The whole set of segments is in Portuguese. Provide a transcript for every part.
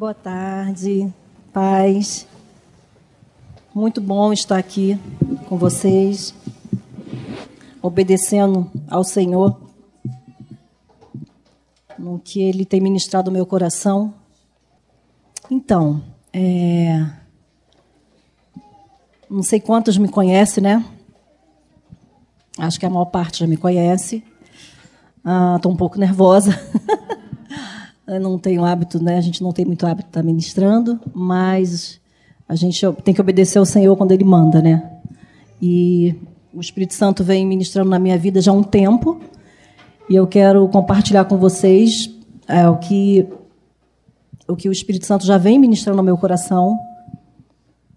Boa tarde, paz. Muito bom estar aqui com vocês, obedecendo ao Senhor no que Ele tem ministrado no meu coração. Então, é... não sei quantos me conhecem, né? Acho que a maior parte já me conhece. Estou ah, um pouco nervosa. Eu não tenho hábito, né? A gente não tem muito hábito de estar ministrando, mas a gente tem que obedecer ao Senhor quando Ele manda, né? E o Espírito Santo vem ministrando na minha vida já há um tempo, e eu quero compartilhar com vocês é, o que o que o Espírito Santo já vem ministrando no meu coração,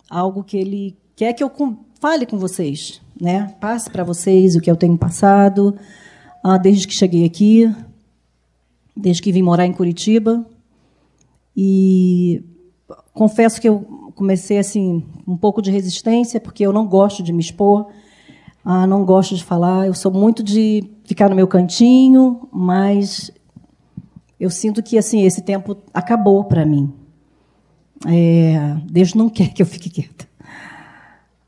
algo que Ele quer que eu fale com vocês, né? Passe para vocês o que eu tenho passado, ah, desde que cheguei aqui, desde que vim morar em Curitiba. E confesso que eu comecei assim um pouco de resistência, porque eu não gosto de me expor, ah, não gosto de falar. Eu sou muito de ficar no meu cantinho, mas eu sinto que assim esse tempo acabou para mim. É, Deus não quer que eu fique quieta.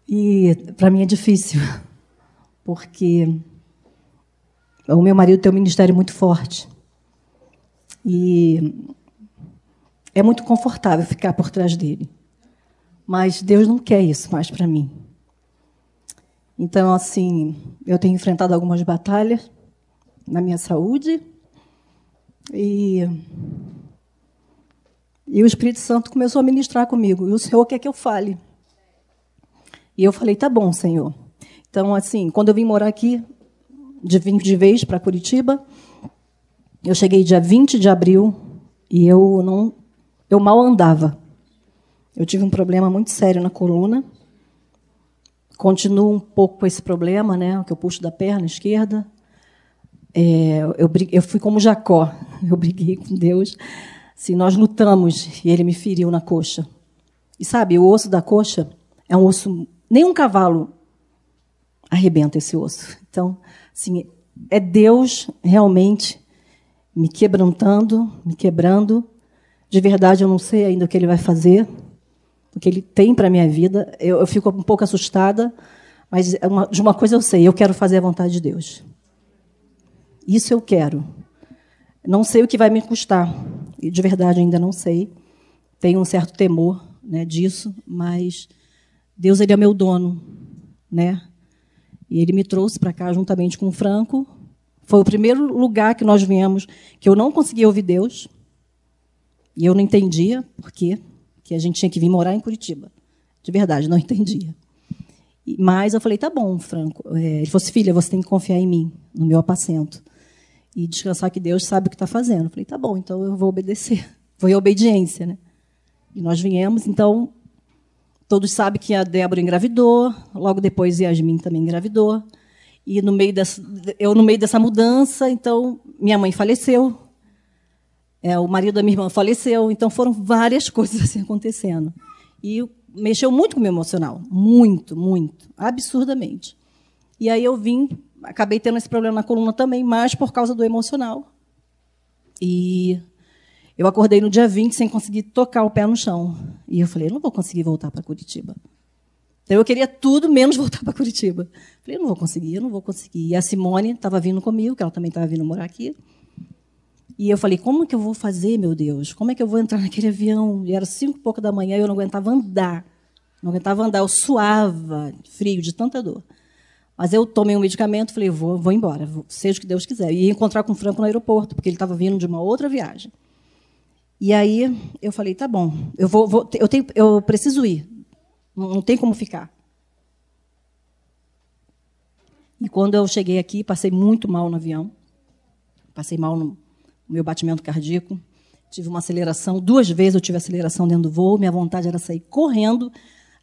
E para mim é difícil, porque o meu marido tem um ministério muito forte. E é muito confortável ficar por trás dele. Mas Deus não quer isso mais para mim. Então, assim, eu tenho enfrentado algumas batalhas na minha saúde. E, e o Espírito Santo começou a ministrar comigo. E o Senhor quer que eu fale. E eu falei, tá bom, Senhor. Então, assim, quando eu vim morar aqui, de de vez para Curitiba. Eu cheguei dia 20 de abril e eu não eu mal andava. Eu tive um problema muito sério na coluna. Continuo um pouco com esse problema, né, que eu puxo da perna esquerda. É, eu, eu fui como Jacó. Eu briguei com Deus. Se nós lutamos e ele me feriu na coxa. E sabe, o osso da coxa é um osso. Nem um cavalo arrebenta esse osso. Então, Assim, é Deus realmente me quebrantando, me quebrando. De verdade, eu não sei ainda o que Ele vai fazer, o que Ele tem para a minha vida. Eu, eu, fico um pouco assustada, mas é uma, de uma coisa eu sei: eu quero fazer a vontade de Deus. Isso eu quero. Não sei o que vai me custar, e de verdade ainda não sei. Tenho um certo temor né, disso, mas Deus ele é meu dono, né? E ele me trouxe para cá juntamente com o Franco. Foi o primeiro lugar que nós viemos que eu não conseguia ouvir Deus. E eu não entendia por quê que a gente tinha que vir morar em Curitiba. De verdade, não entendia. Mas eu falei, tá bom, Franco. É, ele falou assim, filha, você tem que confiar em mim, no meu apacento. E descansar que Deus sabe o que está fazendo. Eu falei, tá bom, então eu vou obedecer. Foi obediência, né? E nós viemos, então, Todos sabem que a Débora engravidou, logo depois Yasmin também engravidou. E no meio dessa, eu no meio dessa mudança, então minha mãe faleceu, é, o marido da minha irmã faleceu, então foram várias coisas assim acontecendo. E mexeu muito com o meu emocional, muito, muito, absurdamente. E aí eu vim, acabei tendo esse problema na coluna também, mas por causa do emocional. E eu acordei no dia 20 sem conseguir tocar o pé no chão. E eu falei, não vou conseguir voltar para Curitiba. Então eu queria tudo menos voltar para Curitiba. Falei, eu não vou conseguir, eu não vou conseguir. E a Simone estava vindo comigo, que ela também estava vindo morar aqui. E eu falei, como que eu vou fazer, meu Deus? Como é que eu vou entrar naquele avião? E era cinco e pouco da manhã e eu não aguentava andar. Não aguentava andar, eu suava, frio, de tanta dor. Mas eu tomei um medicamento, falei, vou, vou embora, seja o que Deus quiser. E ia encontrar com o Franco no aeroporto, porque ele estava vindo de uma outra viagem. E aí eu falei, tá bom, eu vou, vou eu tenho, eu preciso ir, não, tem como ficar. E quando eu cheguei aqui, passei muito mal no avião, passei mal no meu batimento cardíaco, tive uma aceleração, duas vezes eu tive aceleração dentro do voo, minha vontade era sair correndo,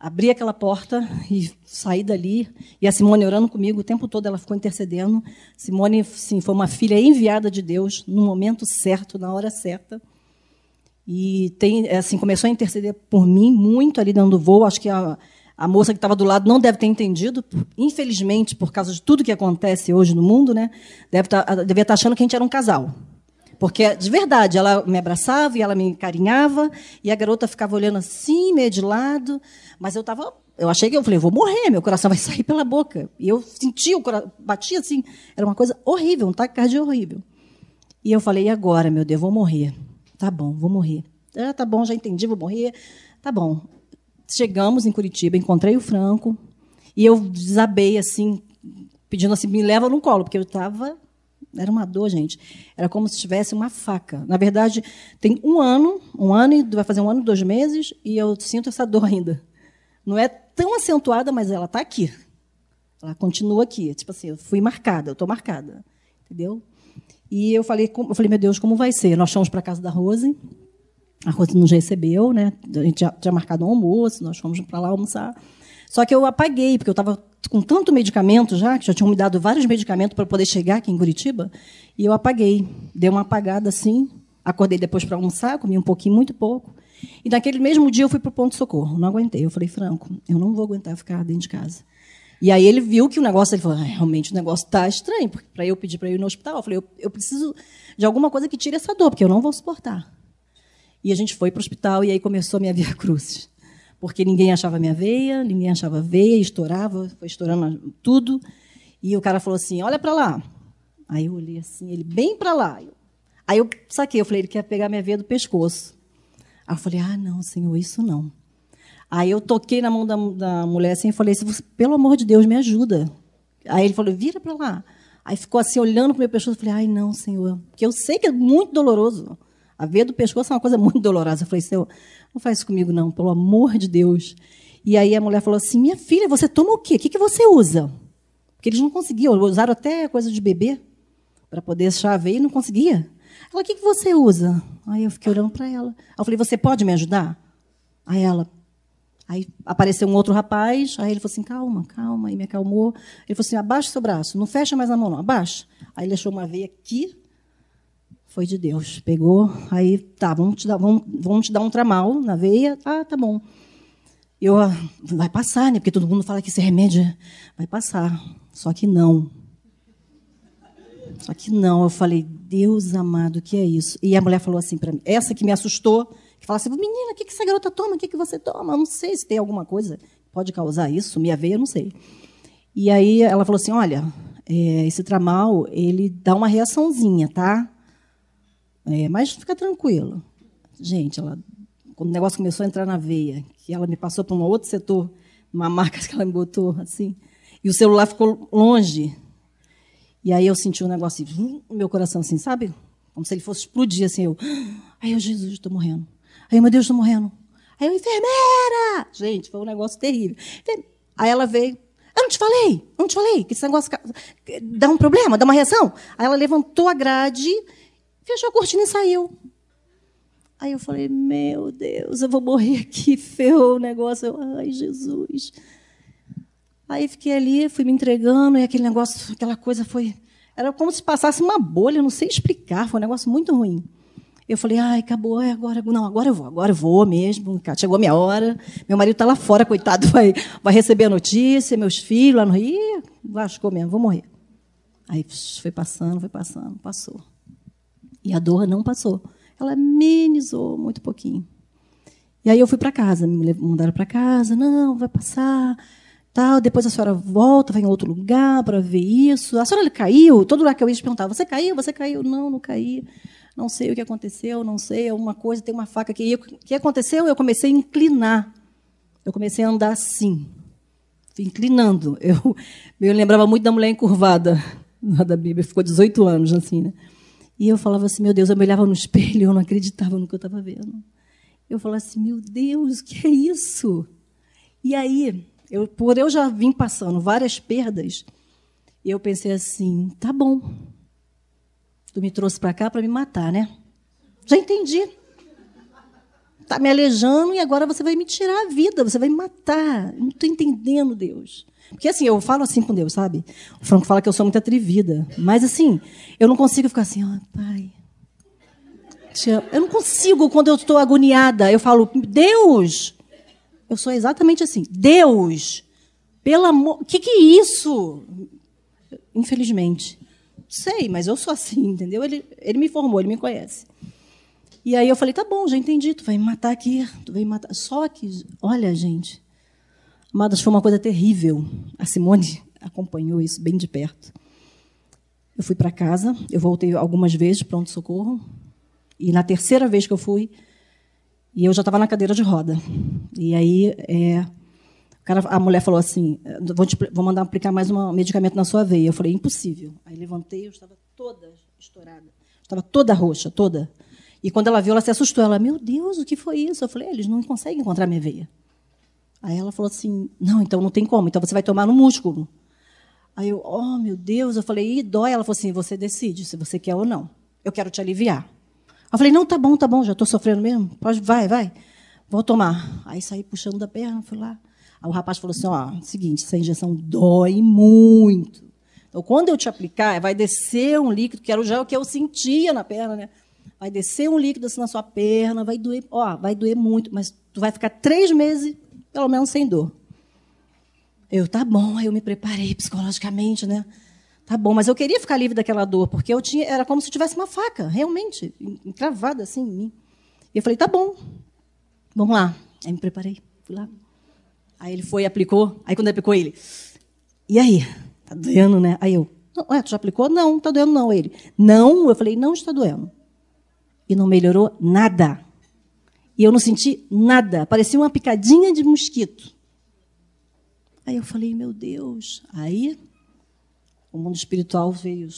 abrir aquela porta e sair dali. E a Simone orando comigo o tempo todo, ela ficou intercedendo. Simone, sim, foi uma filha enviada de Deus no momento certo, na hora certa. E tem, é assim, começou a interceder por mim muito ali dando voo. Acho que a, a moça que estava do lado não deve ter entendido, infelizmente, por causa de tudo que acontece hoje no mundo, né? Deve tá, devia estar tá achando que a gente era um casal. Porque, de verdade, ela me abraçava e ela me carinhava, e a garota ficava olhando assim, meio de lado, mas eu estava. Eu achei que eu falei, vou morrer, meu coração vai sair pela boca. E eu sentia o coração, batia assim, era uma coisa horrível, um taquicardia horrível. E eu falei, e agora, meu Deus, vou morrer. Tá bom, vou morrer. Ah, tá bom, já entendi, vou morrer. Tá bom. Chegamos em Curitiba, encontrei o Franco, e eu desabei assim, pedindo assim, me leva no colo, porque eu estava era uma dor, gente. Era como se tivesse uma faca. Na verdade, tem um ano, um ano e vai fazer um ano, dois meses, e eu sinto essa dor ainda. Não é tão acentuada, mas ela está aqui. Ela continua aqui. Tipo assim, eu fui marcada, eu estou marcada. Entendeu? E eu falei, eu falei, meu Deus, como vai ser? Nós fomos para a casa da Rose. A Rose nos recebeu, né? A gente tinha marcado um almoço, nós fomos para lá almoçar. Só que eu apaguei, porque eu estava com tanto medicamento já, que já tinham me dado vários medicamentos para poder chegar aqui em Curitiba, e eu apaguei. Dei uma apagada assim, acordei depois para almoçar, comi um pouquinho, muito pouco. E naquele mesmo dia eu fui para o ponto-socorro. Não aguentei. Eu falei, Franco, eu não vou aguentar ficar dentro de casa. E aí ele viu que o negócio, ele falou, ah, realmente o negócio está estranho, porque para eu pedir para ir no hospital, eu falei, eu, eu preciso de alguma coisa que tire essa dor, porque eu não vou suportar. E a gente foi para o hospital e aí começou a minha via cruzes porque ninguém achava minha veia, ninguém achava veia, estourava, foi estourando tudo. E o cara falou assim: Olha para lá. Aí eu olhei assim, ele bem para lá. Aí eu saquei, eu falei: Ele quer pegar minha veia do pescoço. Aí eu falei: Ah, não, senhor, isso não. Aí eu toquei na mão da, da mulher assim e falei: Pelo amor de Deus, me ajuda. Aí ele falou: Vira para lá. Aí ficou assim, olhando para o meu pescoço. Eu falei: Ai, não, senhor. Porque eu sei que é muito doloroso. A veia do pescoço é uma coisa muito dolorosa. Eu falei: Senhor, não faz isso comigo, não, pelo amor de Deus. E aí a mulher falou assim: Minha filha, você toma o quê? O que, que você usa? Porque eles não conseguiam, usaram até coisa de bebê para poder achar a veia e não conseguia. Ela, o que, que você usa? Aí eu fiquei olhando para ela. Aí eu falei: Você pode me ajudar? Aí ela. Aí apareceu um outro rapaz, aí ele falou assim: calma, calma, aí me acalmou. Ele falou assim: abaixa seu braço, não fecha mais a mão, não, abaixa. Aí ele deixou uma veia aqui, foi de Deus. Pegou, aí, tá, vamos te dar, vamos, vamos te dar um tramal na veia. Ah, tá bom. Eu, ah, vai passar, né? Porque todo mundo fala que esse remédio vai passar. Só que não. Só que não. Eu falei, Deus amado, o que é isso? E a mulher falou assim para mim, essa que me assustou, que fala assim, menina, o que, que essa garota toma? O que, que você toma? Eu não sei se tem alguma coisa que pode causar isso. Minha veia, eu não sei. E aí ela falou assim, olha, é, esse tramal, ele dá uma reaçãozinha, tá? É, mas fica tranquilo. Gente, ela, quando o negócio começou a entrar na veia, que ela me passou para um outro setor, uma marca que ela me botou assim, e o celular ficou longe. E aí eu senti um negócio assim, meu coração assim, sabe? Como se ele fosse explodir assim, eu. Ai, eu, Jesus, estou morrendo. Ai, meu Deus, estou morrendo. Aí eu, enfermeira! Gente, foi um negócio terrível. Aí ela veio, eu não te falei, eu não te falei que esse negócio dá um problema, dá uma reação. Aí ela levantou a grade fechou a cortina e saiu. Aí eu falei, meu Deus, eu vou morrer aqui, ferrou o negócio. Eu, Ai, Jesus. Aí fiquei ali, fui me entregando, e aquele negócio, aquela coisa foi. Era como se passasse uma bolha, não sei explicar, foi um negócio muito ruim. Eu falei, ai, acabou, é agora, não, agora eu vou, agora eu vou mesmo, chegou a minha hora. Meu marido está lá fora, coitado, vai, vai receber a notícia, meus filhos lá no Rio, lascou mesmo, vou morrer. Aí foi passando, foi passando, passou. E a dor não passou. Ela amenizou muito pouquinho. E aí eu fui para casa, me mandaram para casa, não, vai passar, tal. Depois a senhora volta, vai em outro lugar para ver isso. A senhora caiu? Todo lugar que eu ia perguntar, você caiu? Você caiu? Não, não caí. Não sei o que aconteceu, não sei, alguma coisa, tem uma faca aqui. O que aconteceu? Eu comecei a inclinar. Eu comecei a andar assim, inclinando. Eu, eu lembrava muito da mulher encurvada, da Bíblia, ficou 18 anos assim, né? E eu falava assim, meu Deus, eu me olhava no espelho e eu não acreditava no que eu estava vendo. Eu falava assim, meu Deus, o que é isso? E aí, eu, por eu já vim passando várias perdas, eu pensei assim, tá bom. Tu me trouxe para cá para me matar, né? Já entendi. Tá me aleijando e agora você vai me tirar a vida, você vai me matar. Não estou entendendo, Deus. Porque assim, eu falo assim com Deus, sabe? O Franco fala que eu sou muito atrevida. Mas assim, eu não consigo ficar assim, ó, oh, pai. Eu não consigo, quando eu estou agoniada, eu falo, Deus! Eu sou exatamente assim, Deus! Pelo amor. O que, que é isso? Infelizmente. Sei, mas eu sou assim, entendeu? Ele, ele me formou, ele me conhece. E aí eu falei, tá bom, já entendi, tu vai me matar aqui, tu vai me matar. Só que, olha, gente, amadas, foi uma coisa terrível. A Simone acompanhou isso bem de perto. Eu fui para casa, eu voltei algumas vezes pronto-socorro, e na terceira vez que eu fui, e eu já estava na cadeira de roda. E aí é, cara, a mulher falou assim: vou, te, vou mandar aplicar mais um medicamento na sua veia. Eu falei: impossível. Aí levantei, eu estava toda estourada, estava toda roxa, toda. E quando ela viu, ela se assustou. Ela, meu Deus, o que foi isso? Eu falei, eles não conseguem encontrar minha veia. Aí ela falou assim, não, então não tem como. Então você vai tomar no músculo. Aí eu, oh, meu Deus. Eu falei, e dói? Ela falou assim, você decide se você quer ou não. Eu quero te aliviar. Eu falei, não, tá bom, tá bom, já estou sofrendo mesmo. Pode, vai, vai. Vou tomar. Aí saí puxando da perna, fui lá. Aí o rapaz falou assim, ó, seguinte, essa injeção dói muito. Então, quando eu te aplicar, vai descer um líquido, que era já o que eu sentia na perna, né? vai descer um líquido assim na sua perna, vai doer, ó, vai doer muito, mas tu vai ficar três meses, pelo menos, sem dor. Eu, tá bom, aí eu me preparei psicologicamente, né? Tá bom, mas eu queria ficar livre daquela dor, porque eu tinha, era como se tivesse uma faca, realmente, encravada assim em mim. E eu falei, tá bom, vamos lá. Aí me preparei, fui lá. Aí ele foi e aplicou. Aí quando ele aplicou, ele, e aí? Tá doendo, né? Aí eu, ué, tu já aplicou? Não, tá doendo não. Ele, não. Eu falei, não está doendo e não melhorou nada. E eu não senti nada, parecia uma picadinha de mosquito. Aí eu falei, meu Deus. Aí o mundo espiritual veio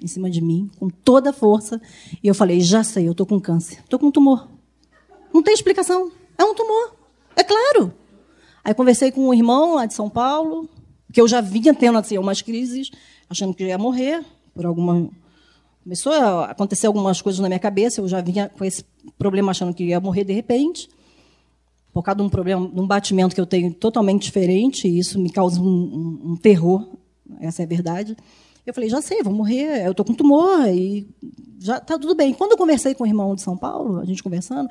em cima de mim com toda a força e eu falei, já sei, eu estou com câncer, estou com um tumor. Não tem explicação, é um tumor, é claro. Aí conversei com um irmão lá de São Paulo, que eu já vinha tendo assim, umas crises, achando que ia morrer por alguma Começou a acontecer algumas coisas na minha cabeça, eu já vinha com esse problema achando que ia morrer de repente, por causa de um problema, de um batimento que eu tenho totalmente diferente, e isso me causa um, um, um terror, essa é a verdade. Eu falei, já sei, vou morrer, eu estou com tumor, e já está tudo bem. Quando eu conversei com o irmão de São Paulo, a gente conversando,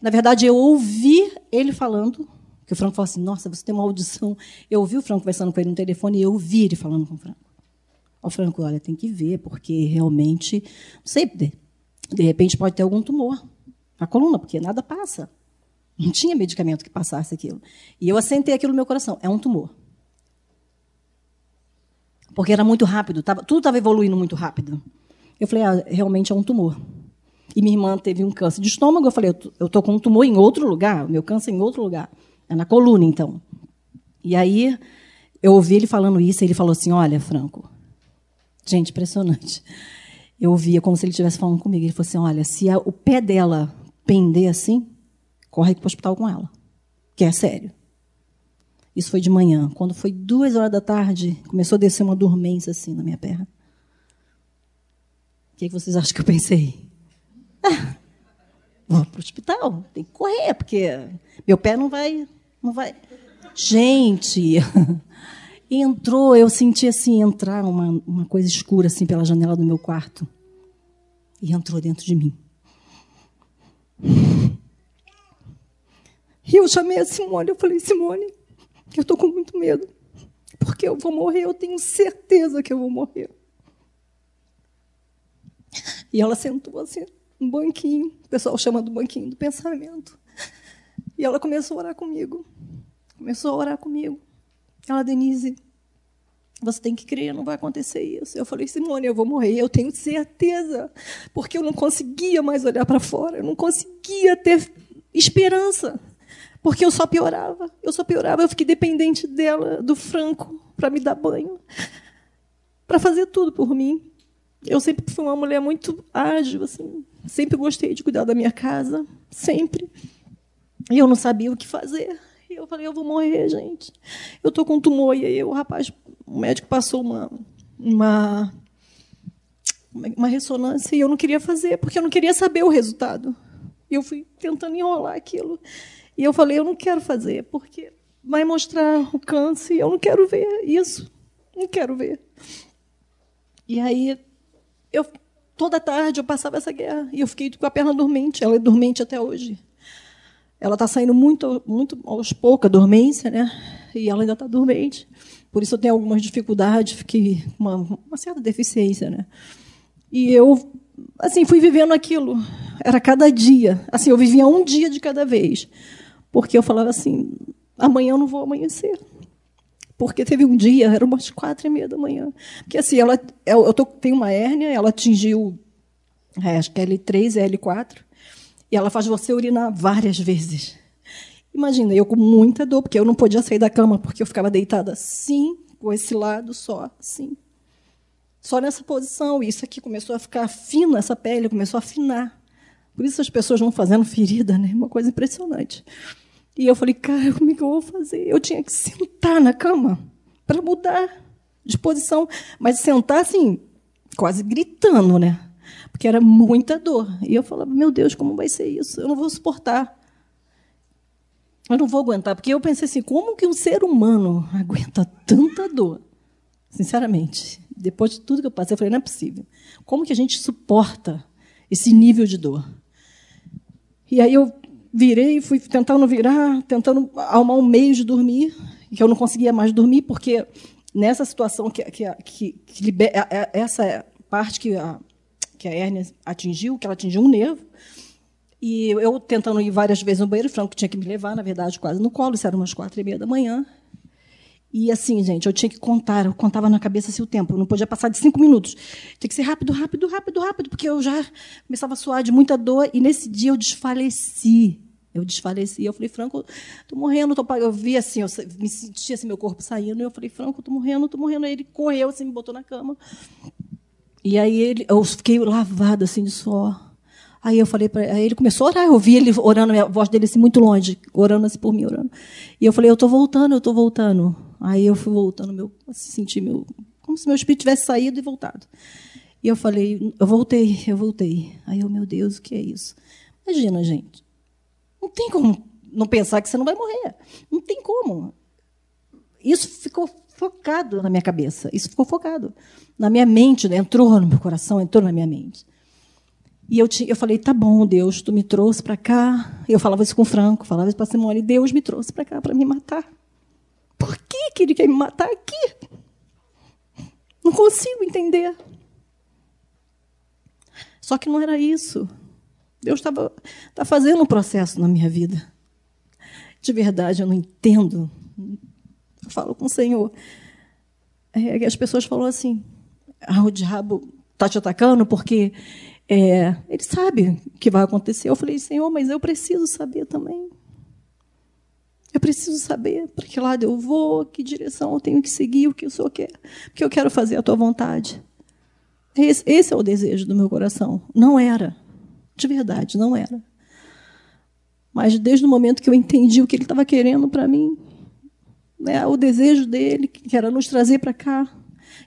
na verdade, eu ouvi ele falando, que o Franco falou assim, nossa, você tem uma audição. Eu ouvi o Franco conversando com ele no telefone, e eu ouvi ele falando com o Franco. Ó, Franco, olha, tem que ver, porque realmente, não sei, de, de repente pode ter algum tumor na coluna, porque nada passa. Não tinha medicamento que passasse aquilo. E eu assentei aquilo no meu coração. É um tumor. Porque era muito rápido, tava, tudo estava evoluindo muito rápido. Eu falei, ah, realmente é um tumor. E minha irmã teve um câncer de estômago. Eu falei, eu estou com um tumor em outro lugar, meu câncer em outro lugar. É na coluna, então. E aí, eu ouvi ele falando isso, e ele falou assim: Olha, Franco, Gente, impressionante. Eu ouvia como se ele estivesse falando comigo. Ele falou assim: olha, se a, o pé dela pender assim, corre para o hospital com ela. Que é sério. Isso foi de manhã. Quando foi duas horas da tarde, começou a descer uma dormência assim na minha perna. O que, é que vocês acham que eu pensei? Ah, vou para o hospital, tem que correr, porque meu pé não vai. Não vai. Gente, entrou, eu senti assim, entrar uma, uma coisa escura assim pela janela do meu quarto. E entrou dentro de mim. E eu chamei a Simone, eu falei, Simone, eu estou com muito medo. Porque eu vou morrer, eu tenho certeza que eu vou morrer. E ela sentou assim, um banquinho, o pessoal chama do banquinho do pensamento. E ela começou a orar comigo. Começou a orar comigo. Ela, Denise, você tem que crer, não vai acontecer isso. Eu falei, Simone, eu vou morrer, eu tenho certeza, porque eu não conseguia mais olhar para fora, eu não conseguia ter esperança, porque eu só piorava, eu só piorava, eu fiquei dependente dela, do Franco, para me dar banho, para fazer tudo por mim. Eu sempre fui uma mulher muito ágil, assim, sempre gostei de cuidar da minha casa, sempre. E eu não sabia o que fazer. E eu falei, eu vou morrer, gente. Eu estou com tumor. E aí o rapaz, o médico passou uma, uma, uma ressonância e eu não queria fazer, porque eu não queria saber o resultado. E eu fui tentando enrolar aquilo. E eu falei, eu não quero fazer, porque vai mostrar o câncer e eu não quero ver isso. Não quero ver. E aí, eu, toda tarde eu passava essa guerra e eu fiquei com a perna dormente. Ela é dormente até hoje ela está saindo muito, muito aos poucos, a dormência, né? e ela ainda está dormente. Por isso eu tenho algumas dificuldades, fiquei uma, uma certa deficiência, né? E eu, assim, fui vivendo aquilo. Era cada dia. Assim, eu vivia um dia de cada vez. Porque eu falava assim, amanhã eu não vou amanhecer. Porque teve um dia, era umas quatro e meia da manhã. Porque assim, ela, eu, tô, tenho uma hérnia, ela atingiu, é, acho que é L3, é L4, e ela faz você urinar várias vezes. Imagina, eu com muita dor, porque eu não podia sair da cama, porque eu ficava deitada assim, com esse lado só, assim. Só nessa posição. E isso aqui começou a ficar fina, essa pele começou a afinar. Por isso as pessoas vão fazendo ferida, né? Uma coisa impressionante. E eu falei, cara, como é que eu vou fazer? Eu tinha que sentar na cama para mudar de posição. Mas sentar assim, quase gritando, né? Porque era muita dor. E eu falava, meu Deus, como vai ser isso? Eu não vou suportar. Eu não vou aguentar, porque eu pensei assim, como que um ser humano aguenta tanta dor? Sinceramente, depois de tudo que eu passei, eu falei, não é possível. Como que a gente suporta esse nível de dor? E aí eu virei, fui tentando virar, tentando arrumar um meio de dormir, que eu não conseguia mais dormir, porque nessa situação que, que, que, que é, é, essa parte que a, que a hérnia atingiu, que ela atingiu um nervo, e eu tentando ir várias vezes no banheiro, o Franco tinha que me levar, na verdade, quase no colo, isso era umas quatro e meia da manhã. E assim, gente, eu tinha que contar, eu contava na cabeça assim, o tempo, eu não podia passar de cinco minutos. Tinha que ser rápido, rápido, rápido, rápido, porque eu já começava a suar de muita dor, e nesse dia eu desfaleci. Eu desfaleci. Eu falei, Franco, estou morrendo. Tô... Eu vi assim, eu me sentia assim, meu corpo saindo. E eu falei, Franco, estou morrendo, estou morrendo. Aí ele correu, assim, me botou na cama. E aí ele, eu fiquei lavada assim de suor. Aí eu falei para ele começou a orar, eu ouvi ele orando, a voz dele assim muito longe, orando assim por mim, orando. E eu falei, eu estou voltando, eu estou voltando. Aí eu fui voltando, meu, assim, senti meu, como se meu espírito tivesse saído e voltado. E eu falei, eu voltei, eu voltei. Aí eu, meu Deus, o que é isso? Imagina, gente. Não tem como não pensar que você não vai morrer. Não tem como. Isso ficou focado na minha cabeça. Isso ficou focado na minha mente, né? entrou no meu coração, entrou na minha mente. E eu, te, eu falei, tá bom, Deus, tu me trouxe para cá. Eu falava isso com o Franco, falava isso para Simone. Deus me trouxe para cá para me matar. Por que, que ele quer me matar aqui? Não consigo entender. Só que não era isso. Deus estava tá fazendo um processo na minha vida. De verdade, eu não entendo. Eu falo com o Senhor. É, as pessoas falam assim: ah, o diabo está te atacando porque é, ele sabe o que vai acontecer. Eu falei, Senhor, mas eu preciso saber também. Eu preciso saber para que lado eu vou, que direção eu tenho que seguir, o que o Senhor quer. Porque eu quero fazer a tua vontade. Esse, esse é o desejo do meu coração. Não era. De verdade, não era. Mas desde o momento que eu entendi o que ele estava querendo para mim, né, o desejo dele, que era nos trazer para cá,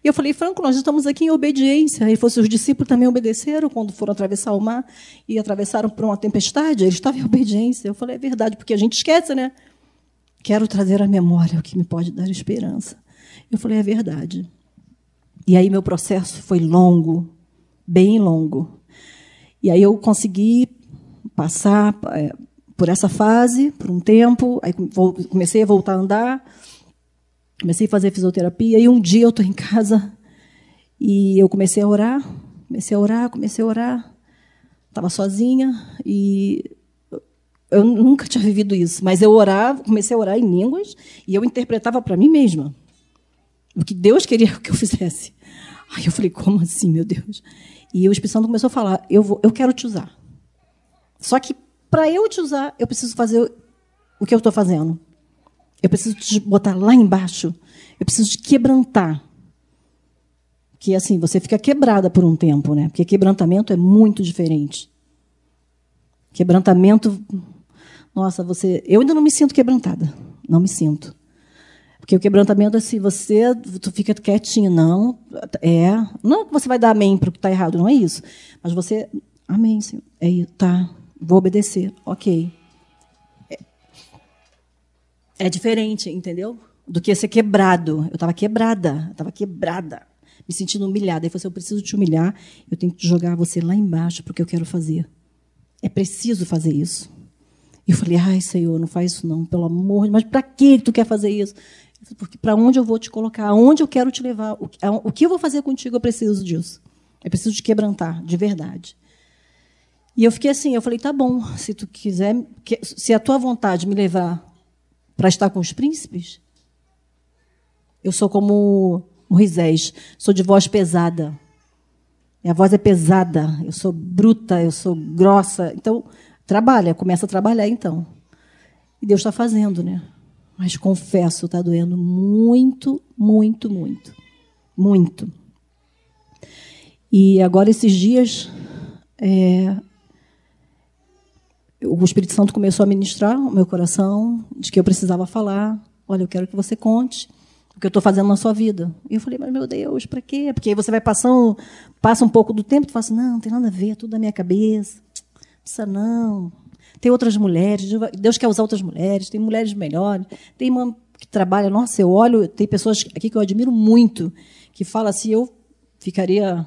e eu falei, Franco, nós estamos aqui em obediência. Ele falou, os discípulos também obedeceram quando foram atravessar o mar e atravessaram por uma tempestade, eles estavam em obediência. Eu falei, é verdade, porque a gente esquece, né? Quero trazer à memória o que me pode dar esperança. Eu falei, é verdade. E aí meu processo foi longo, bem longo. E aí eu consegui passar é, por essa fase por um tempo, aí comecei a voltar a andar, Comecei a fazer fisioterapia e um dia eu estou em casa e eu comecei a orar, comecei a orar, comecei a orar. Estava sozinha e eu nunca tinha vivido isso, mas eu orava, comecei a orar em línguas e eu interpretava para mim mesma o que Deus queria que eu fizesse. Aí eu falei, como assim, meu Deus? E o Espírito Santo começou a falar, eu, vou, eu quero te usar. Só que para eu te usar, eu preciso fazer o que eu estou fazendo. Eu preciso te botar lá embaixo. Eu preciso te quebrantar. Que assim, você fica quebrada por um tempo, né? Porque quebrantamento é muito diferente. Quebrantamento. Nossa, você. Eu ainda não me sinto quebrantada. Não me sinto. Porque o quebrantamento é se você tu fica quietinho, não, é, não que você vai dar amém para o que está errado, não é isso. Mas você, amém, Senhor, é tá, vou obedecer, ok. É diferente, entendeu? Do que ser quebrado. Eu estava quebrada, estava quebrada, me sentindo humilhada. Ele falou assim: eu preciso te humilhar, eu tenho que jogar você lá embaixo porque eu quero fazer. É preciso fazer isso. E eu falei: ai, Senhor, não faz isso não, pelo amor de Mas para que tu quer fazer isso? Porque para onde eu vou te colocar? Aonde eu quero te levar? O, que eu vou fazer contigo? Eu preciso disso. Eu preciso te quebrantar, de verdade. E eu fiquei assim, eu falei, tá bom, se tu quiser, se a tua vontade me levar para estar com os príncipes, eu sou como Moisés, sou de voz pesada. Minha voz é pesada, eu sou bruta, eu sou grossa. Então, trabalha, começa a trabalhar então. E Deus está fazendo, né? Mas confesso, está doendo muito, muito, muito. Muito. E agora, esses dias, é, o Espírito Santo começou a ministrar o meu coração de que eu precisava falar. Olha, eu quero que você conte o que eu estou fazendo na sua vida. E eu falei, mas meu Deus, para quê? Porque aí você vai passando, passa um pouco do tempo e fala assim, não, não tem nada a ver, é tudo da minha cabeça. Precisa não. Tem outras mulheres, Deus quer usar outras mulheres, tem mulheres melhores, tem uma que trabalha, nossa, eu olho, tem pessoas aqui que eu admiro muito, que fala assim, eu ficaria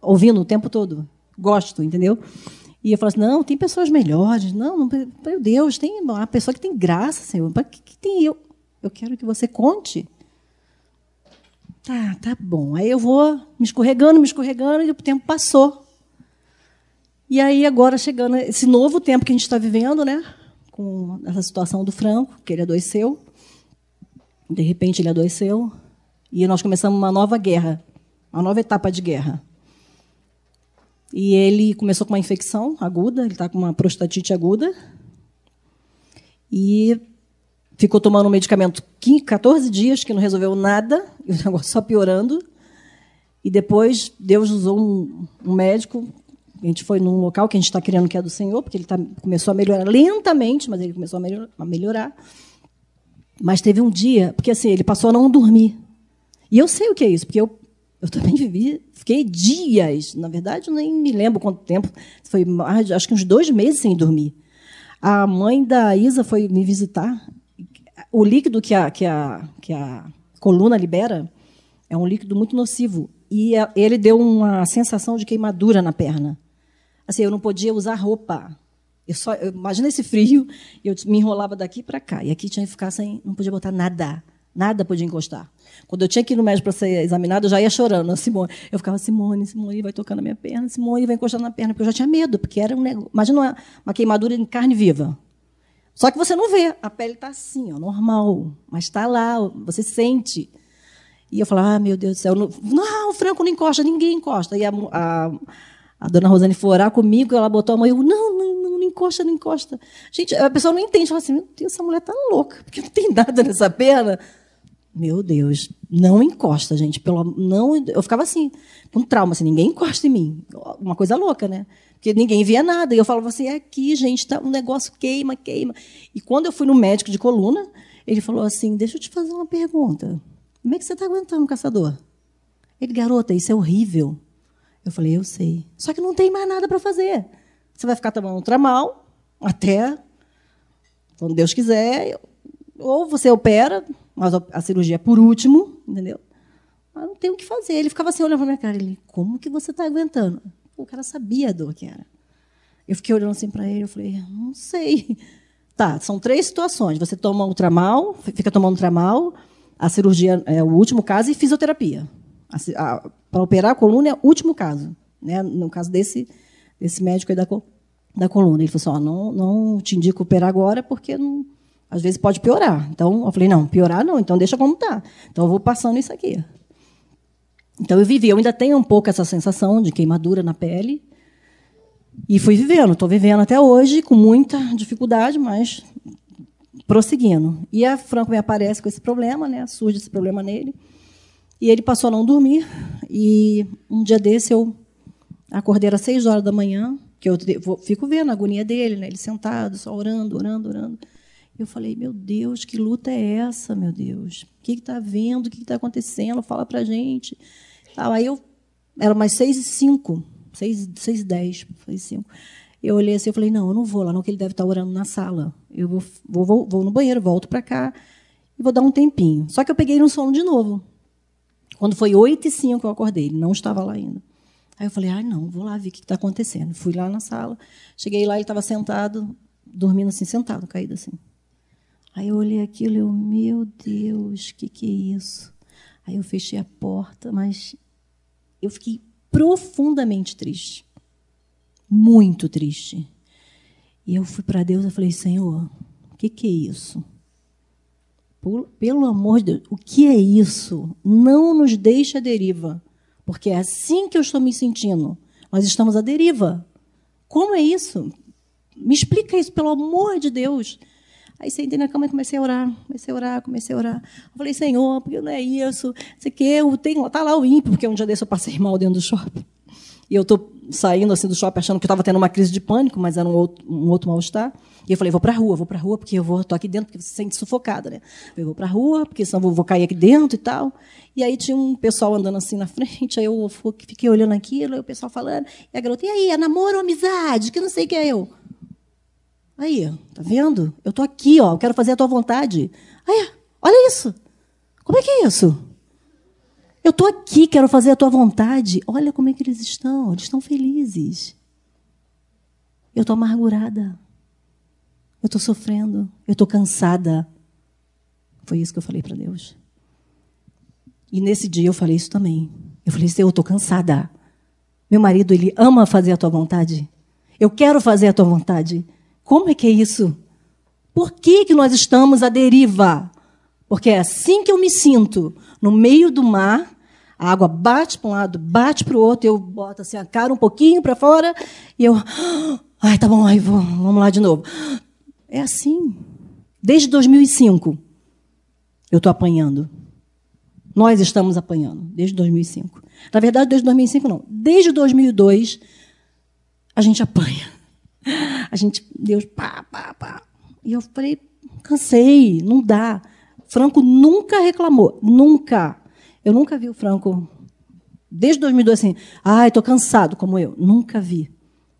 ouvindo o tempo todo. Gosto, entendeu? E eu falo assim, não, tem pessoas melhores. Não, não meu Deus, tem uma pessoa que tem graça, Senhor. Para que, que tem eu? Eu quero que você conte. Tá, tá bom. Aí eu vou me escorregando, me escorregando, e o tempo passou. E aí, agora, chegando esse novo tempo que a gente está vivendo, né? com essa situação do Franco, que ele adoeceu. De repente, ele adoeceu. E nós começamos uma nova guerra, uma nova etapa de guerra. E ele começou com uma infecção aguda, ele está com uma prostatite aguda. E ficou tomando um medicamento 14 dias, que não resolveu nada, e o negócio só piorando. E depois Deus usou um, um médico. A gente foi num local que a gente está querendo que é do Senhor, porque ele tá, começou a melhorar lentamente, mas ele começou a melhorar, a melhorar. Mas teve um dia, porque assim, ele passou a não dormir. E eu sei o que é isso, porque eu, eu também vivi, fiquei dias, na verdade, nem me lembro quanto tempo, foi acho que uns dois meses sem dormir. A mãe da Isa foi me visitar o líquido que a, que, a, que a coluna libera é um líquido muito nocivo. E ele deu uma sensação de queimadura na perna. Assim, eu não podia usar roupa. Eu só, eu, imagina esse frio, eu me enrolava daqui para cá. E aqui tinha que ficar sem, não podia botar nada. Nada podia encostar. Quando eu tinha que ir no médico para ser examinado, eu já ia chorando. A Simone. Eu ficava, Simone, Simone vai tocando na minha perna, Simone vai encostando na perna, porque eu já tinha medo, porque era um negócio. Imagina uma, uma queimadura em carne viva. Só que você não vê, a pele está assim, ó, normal, mas está lá, você sente. E eu falava, ah, meu Deus do céu, não, não o Franco não encosta, ninguém encosta. E a, a, a dona Rosane foi orar comigo, ela botou a mão e eu, não, não, não, não encosta, não encosta. Gente, a pessoa não entende, fala assim, meu Deus, essa mulher está louca, porque não tem nada nessa perna. Meu Deus, não encosta, gente. Pelo, não, eu ficava assim, com trauma, assim, ninguém encosta em mim. Uma coisa louca, né? porque ninguém via nada. E eu falava assim, é aqui, gente, tá, um negócio queima, queima. E quando eu fui no médico de coluna, ele falou assim, deixa eu te fazer uma pergunta. Como é que você está aguentando, caçador? Ele, garota, isso é horrível. Eu falei, eu sei. Só que não tem mais nada para fazer. Você vai ficar tomando tramal até quando Deus quiser. Ou você opera, mas a cirurgia é por último, entendeu? Mas não tem o que fazer. Ele ficava assim olhando para minha cara. Ele, como que você está aguentando? O cara sabia a dor que era. Eu fiquei olhando assim para ele, eu falei, não sei. Tá, são três situações. Você toma o tramal, fica tomando tramal, a cirurgia é o último caso, e fisioterapia. Para operar a coluna é o último caso. Né? No caso desse, desse médico aí da, da coluna. Ele falou assim, não, não te indico operar agora, porque não, às vezes pode piorar. Então, eu falei, não, piorar não, então deixa como está. Então, eu vou passando isso aqui. Então eu vivi, eu ainda tenho um pouco essa sensação de queimadura na pele. E fui vivendo, estou vivendo até hoje, com muita dificuldade, mas prosseguindo. E a Franco me aparece com esse problema, né? surge esse problema nele. E ele passou a não dormir. E um dia desse eu acordei às seis horas da manhã, que eu fico vendo a agonia dele, né? ele sentado, só orando, orando, orando. Eu falei, meu Deus, que luta é essa, meu Deus? O que está vendo? O que está acontecendo? Fala para gente. Aí eu, era mais seis e cinco, seis, seis e dez, seis e cinco. Eu olhei assim, eu falei, não, eu não vou lá, não, que ele deve estar orando na sala. Eu vou, vou, vou, vou no banheiro, volto para cá e vou dar um tempinho. Só que eu peguei no sono de novo. Quando foi oito e cinco eu acordei, ele não estava lá ainda. Aí eu falei, ah, não, vou lá ver o que está acontecendo. Fui lá na sala, cheguei lá, ele estava sentado, dormindo assim, sentado, caído assim. Aí eu olhei aquilo e eu, meu Deus, o que, que é isso? Aí eu fechei a porta, mas eu fiquei profundamente triste. Muito triste. E eu fui para Deus e falei, Senhor, o que, que é isso? Pelo amor de Deus, o que é isso? Não nos deixe a deriva. Porque é assim que eu estou me sentindo. Nós estamos à deriva. Como é isso? Me explica isso, pelo amor de Deus. Aí sentei na cama e comecei a orar, comecei a orar, comecei a orar. Eu falei, Senhor, porque não é isso? Sei que eu tenho, tá lá o ímpio, porque um dia desse eu passei mal dentro do shopping. E eu estou saindo assim do shopping achando que estava tendo uma crise de pânico, mas era um outro, um outro mal-estar. E eu falei, vou para a rua, vou para a rua, porque eu vou, tô aqui dentro, porque você se sente sufocada, né? Eu vou para a rua, porque senão vou, vou cair aqui dentro e tal. E aí tinha um pessoal andando assim na frente, aí eu fiquei olhando aquilo, aí o pessoal falando, e a garota, e aí, é namoro ou amizade? Que não sei o que é eu. Aí, tá vendo? Eu tô aqui, ó, eu quero fazer a tua vontade. Aí, olha isso. Como é que é isso? Eu tô aqui, quero fazer a tua vontade. Olha como é que eles estão, eles estão felizes. Eu tô amargurada. Eu tô sofrendo, eu tô cansada. Foi isso que eu falei para Deus. E nesse dia eu falei isso também. Eu falei, Senhor, eu tô cansada. Meu marido, ele ama fazer a tua vontade. Eu quero fazer a tua vontade. Como é que é isso? Por que, que nós estamos à deriva? Porque é assim que eu me sinto, no meio do mar, a água bate para um lado, bate para o outro, eu boto assim a cara um pouquinho para fora e eu, ai, tá bom, aí vamos lá de novo. É assim. Desde 2005 eu estou apanhando. Nós estamos apanhando, desde 2005. Na verdade, desde 2005 não. Desde 2002 a gente apanha. A gente, Deus, pá, pá, pá. E eu falei, cansei, não dá. Franco nunca reclamou, nunca. Eu nunca vi o Franco, desde 2002, assim, ai, estou cansado, como eu. Nunca vi.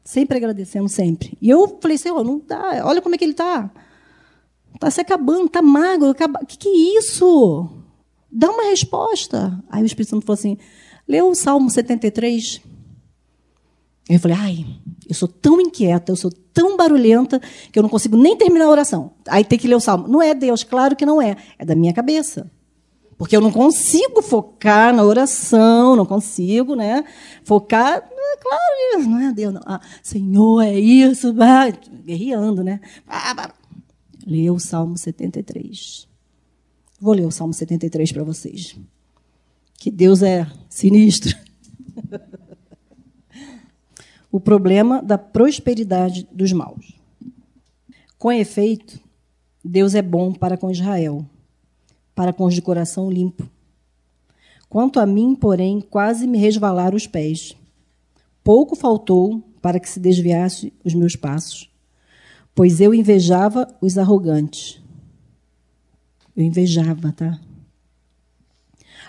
Sempre agradecendo, sempre. E eu falei, Senhor, não dá, olha como é que ele está. Está se acabando, está magro. O que, que é isso? Dá uma resposta. Aí o Espírito Santo falou assim, leu o Salmo 73. Eu falei, ai, eu sou tão inquieta, eu sou tão barulhenta, que eu não consigo nem terminar a oração. Aí tem que ler o salmo. Não é Deus, claro que não é. É da minha cabeça. Porque eu não consigo focar na oração, não consigo, né? Focar, é claro, não é Deus, não. Ah, Senhor, é isso, vai, guerreando, né? Lê o Salmo 73. Vou ler o Salmo 73 para vocês. Que Deus é sinistro. o problema da prosperidade dos maus. Com efeito, Deus é bom para com Israel, para com os de coração limpo. Quanto a mim, porém, quase me resvalaram os pés. Pouco faltou para que se desviasse os meus passos, pois eu invejava os arrogantes. Eu invejava, tá?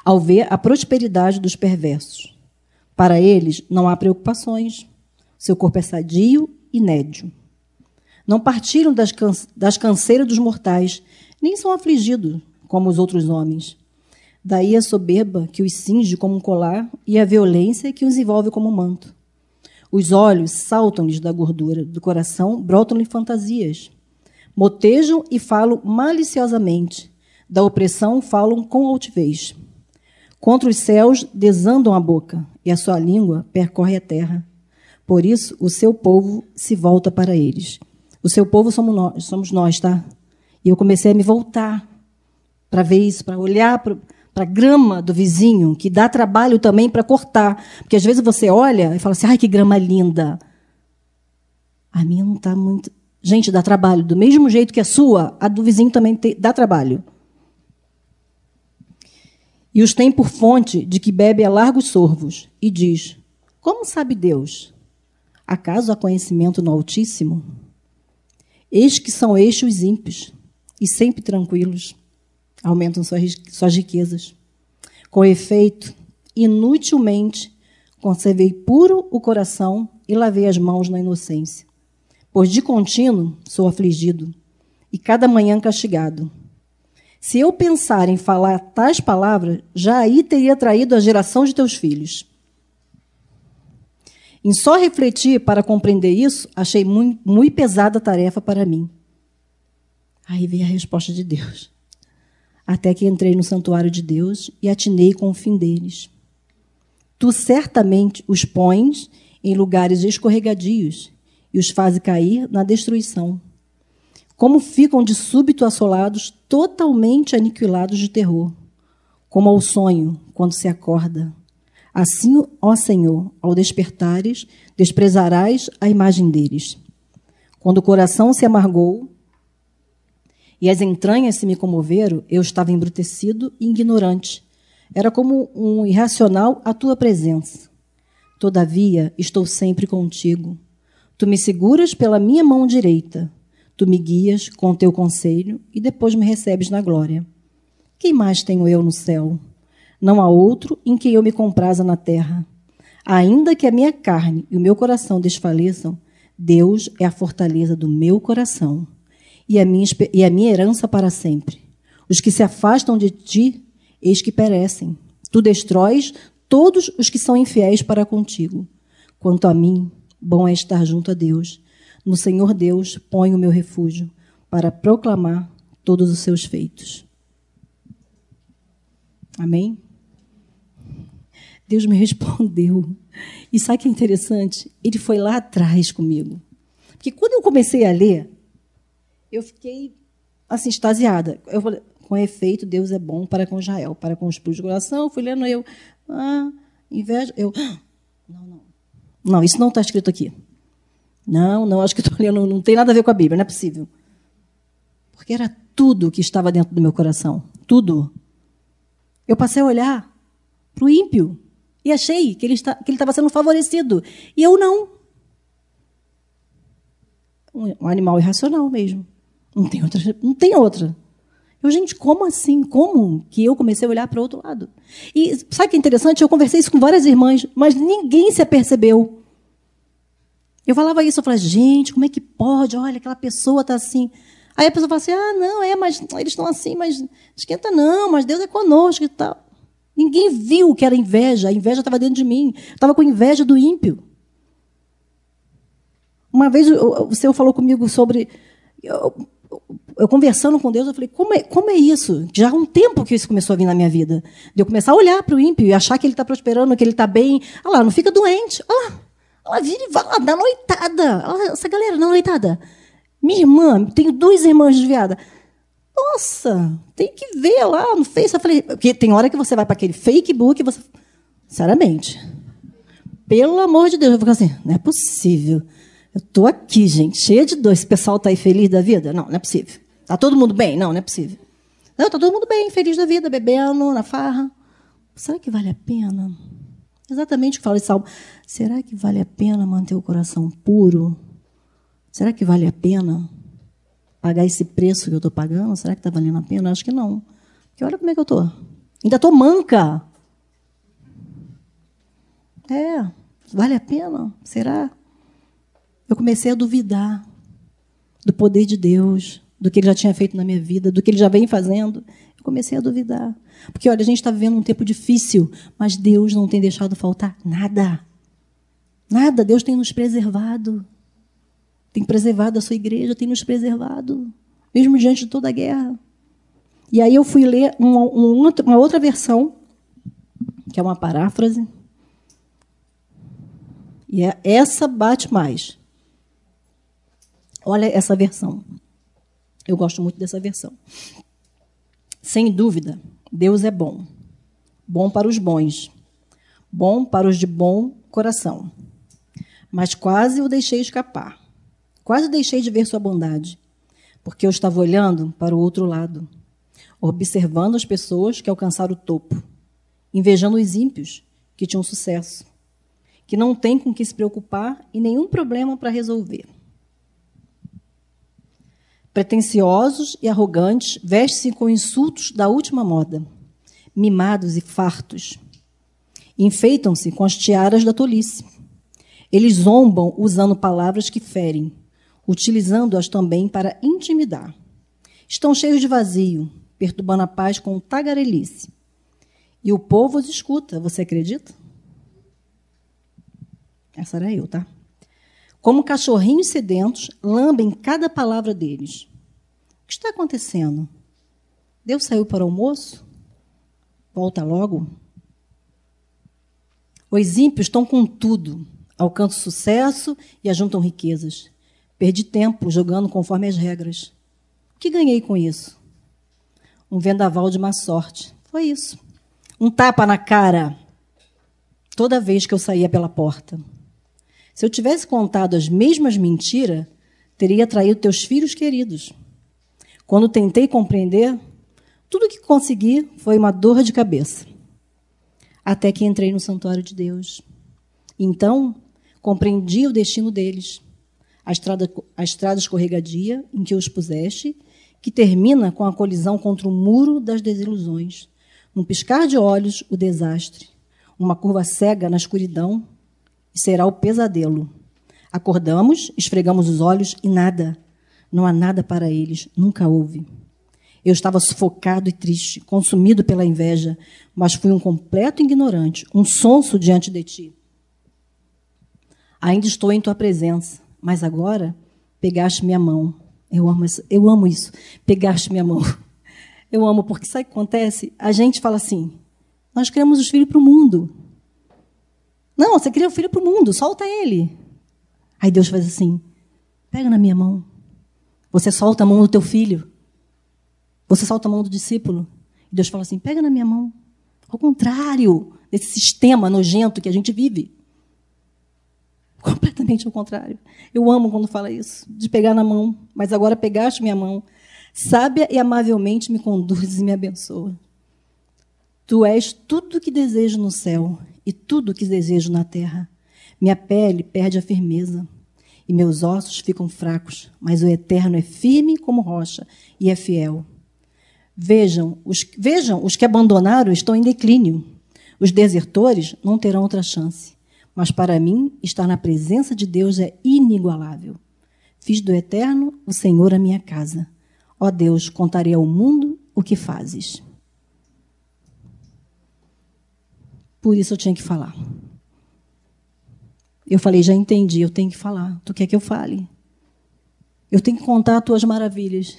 Ao ver a prosperidade dos perversos. Para eles não há preocupações, seu corpo é sadio e nédio. Não partiram das, can das canseiras dos mortais, nem são afligidos como os outros homens. Daí a soberba que os cinge como um colar e a violência que os envolve como um manto. Os olhos saltam-lhes da gordura, do coração brotam-lhe fantasias. Motejam e falam maliciosamente, da opressão falam com altivez. Contra os céus desandam a boca, e a sua língua percorre a terra. Por isso, o seu povo se volta para eles. O seu povo somos nós, somos nós tá? E eu comecei a me voltar para ver isso, para olhar para a grama do vizinho, que dá trabalho também para cortar. Porque às vezes você olha e fala assim: ai, que grama linda. A minha não está muito. Gente, dá trabalho. Do mesmo jeito que a sua, a do vizinho também dá trabalho. E os tem por fonte de que bebe a largos sorvos. E diz: Como sabe Deus? Acaso há conhecimento no Altíssimo? Eis que são estes os ímpios, e sempre tranquilos, aumentam suas, riquezas. Com efeito, inutilmente conservei puro o coração e lavei as mãos na inocência. Pois de contínuo sou afligido, e cada manhã castigado. Se eu pensar em falar tais palavras, já aí teria traído a geração de teus filhos. Em só refletir para compreender isso, achei muito, muito pesada a tarefa para mim. Aí veio a resposta de Deus. Até que entrei no santuário de Deus e atinei com o fim deles. Tu certamente os pões em lugares escorregadios e os fazes cair na destruição. Como ficam de súbito assolados, totalmente aniquilados de terror, como ao sonho, quando se acorda. Assim, ó Senhor, ao despertares, desprezarás a imagem deles. Quando o coração se amargou e as entranhas se me comoveram, eu estava embrutecido e ignorante. Era como um irracional à tua presença. Todavia, estou sempre contigo. Tu me seguras pela minha mão direita. Tu me guias com teu conselho e depois me recebes na glória. Quem mais tenho eu no céu? Não há outro em quem eu me compraza na terra. Ainda que a minha carne e o meu coração desfaleçam, Deus é a fortaleza do meu coração e a minha, e a minha herança para sempre. Os que se afastam de ti, eis que perecem. Tu destróis todos os que são infiéis para contigo. Quanto a mim, bom é estar junto a Deus. No Senhor Deus ponho o meu refúgio para proclamar todos os seus feitos. Amém? Deus me respondeu. E sabe que é interessante? Ele foi lá atrás comigo. Porque quando eu comecei a ler, eu fiquei assim, extasiada. Eu falei, com efeito, Deus é bom para com Israel, para com os puros de coração. Fui lendo eu, ah, inveja, eu, ah, não, não. Não, isso não está escrito aqui. Não, não, acho que estou lendo, não tem nada a ver com a Bíblia, não é possível. Porque era tudo que estava dentro do meu coração, tudo. Eu passei a olhar para o ímpio e achei que ele estava sendo favorecido. E eu não. Um animal irracional mesmo. Não tem outra. Não tem outra. Eu, gente, como assim? Como que eu comecei a olhar para o outro lado? E sabe o que é interessante? Eu conversei isso com várias irmãs, mas ninguém se apercebeu. Eu falava isso, eu falava, gente, como é que pode? Olha, aquela pessoa está assim. Aí a pessoa fala assim: ah, não, é, mas eles estão assim, mas esquenta não, mas Deus é conosco e tal. Ninguém viu que era inveja, a inveja estava dentro de mim. Estava com inveja do ímpio. Uma vez o Senhor falou comigo sobre. Eu, eu conversando com Deus, eu falei, como é, como é isso? Já há um tempo que isso começou a vir na minha vida. De eu começar a olhar para o ímpio e achar que ele está prosperando, que ele está bem. Olha lá, não fica doente. Olha lá, ela vira e vai lá, dá noitada. Olha essa galera, dá noitada. Minha irmã, tenho duas irmãs desviadas. Nossa, tem que ver lá no Face. Eu falei, porque tem hora que você vai para aquele Facebook e você. Sinceramente. Pelo amor de Deus, eu fico assim, não é possível. Eu estou aqui, gente, cheia de dor. Esse pessoal está aí feliz da vida? Não, não é possível. Está todo mundo bem? Não, não é possível. Não, está todo mundo bem, feliz da vida, bebendo, na farra. Será que vale a pena? Exatamente o que fala esse salmo. Será que vale a pena manter o coração puro? Será que vale a pena pagar esse preço que eu estou pagando? Será que está valendo a pena? Acho que não. Porque olha como é que eu estou. Ainda estou manca. É, vale a pena? Será? Eu comecei a duvidar do poder de Deus, do que Ele já tinha feito na minha vida, do que Ele já vem fazendo. Eu comecei a duvidar. Porque, olha, a gente está vivendo um tempo difícil, mas Deus não tem deixado faltar nada. Nada. Deus tem nos preservado tem preservado a sua igreja, tem nos preservado, mesmo diante de toda a guerra. E aí eu fui ler uma, uma outra versão, que é uma paráfrase, e é, essa bate mais. Olha essa versão. Eu gosto muito dessa versão. Sem dúvida, Deus é bom. Bom para os bons. Bom para os de bom coração. Mas quase o deixei escapar. Quase deixei de ver sua bondade, porque eu estava olhando para o outro lado, observando as pessoas que alcançaram o topo, invejando os ímpios que tinham sucesso, que não têm com que se preocupar e nenhum problema para resolver. Pretensiosos e arrogantes, vestem-se com insultos da última moda, mimados e fartos. Enfeitam-se com as tiaras da tolice. Eles zombam usando palavras que ferem utilizando-as também para intimidar. Estão cheios de vazio, perturbando a paz com tagarelice. E o povo os escuta, você acredita? Essa era eu, tá? Como cachorrinhos sedentos, lambem cada palavra deles. que está acontecendo? Deus saiu para o almoço? Volta logo. Os ímpios estão com tudo, alcançam sucesso e ajuntam riquezas. Perdi tempo jogando conforme as regras. O que ganhei com isso? Um vendaval de má sorte. Foi isso. Um tapa na cara toda vez que eu saía pela porta. Se eu tivesse contado as mesmas mentiras, teria traído teus filhos queridos. Quando tentei compreender, tudo que consegui foi uma dor de cabeça até que entrei no santuário de Deus. Então, compreendi o destino deles, a estrada, a estrada escorregadia em que os puseste, que termina com a colisão contra o muro das desilusões. Num piscar de olhos, o desastre. Uma curva cega na escuridão, será o pesadelo. Acordamos, esfregamos os olhos e nada. Não há nada para eles, nunca houve. Eu estava sufocado e triste, consumido pela inveja, mas fui um completo ignorante, um sonso diante de ti. Ainda estou em tua presença, mas agora pegaste minha mão. Eu amo isso, eu amo isso. Pegaste minha mão. Eu amo porque sabe o que acontece? A gente fala assim: nós criamos os filhos para o mundo. Não, você cria o filho para o mundo, solta ele. Aí Deus faz assim: pega na minha mão. Você solta a mão do teu filho. Você solta a mão do discípulo. E Deus fala assim: pega na minha mão. Ao contrário desse sistema nojento que a gente vive. Completamente ao contrário. Eu amo quando fala isso, de pegar na mão. Mas agora pegaste minha mão. Sábia e amavelmente me conduzes e me abençoa. Tu és tudo o que desejo no céu e tudo o que desejo na terra. Minha pele perde a firmeza e meus ossos ficam fracos, mas o Eterno é firme como rocha e é fiel. Vejam os, vejam, os que abandonaram estão em declínio. Os desertores não terão outra chance. Mas para mim, estar na presença de Deus é inigualável. Fiz do eterno o Senhor a minha casa. Ó Deus, contarei ao mundo o que fazes. Por isso eu tinha que falar. Eu falei, já entendi, eu tenho que falar. Tu quer que eu fale? Eu tenho que contar as tuas maravilhas.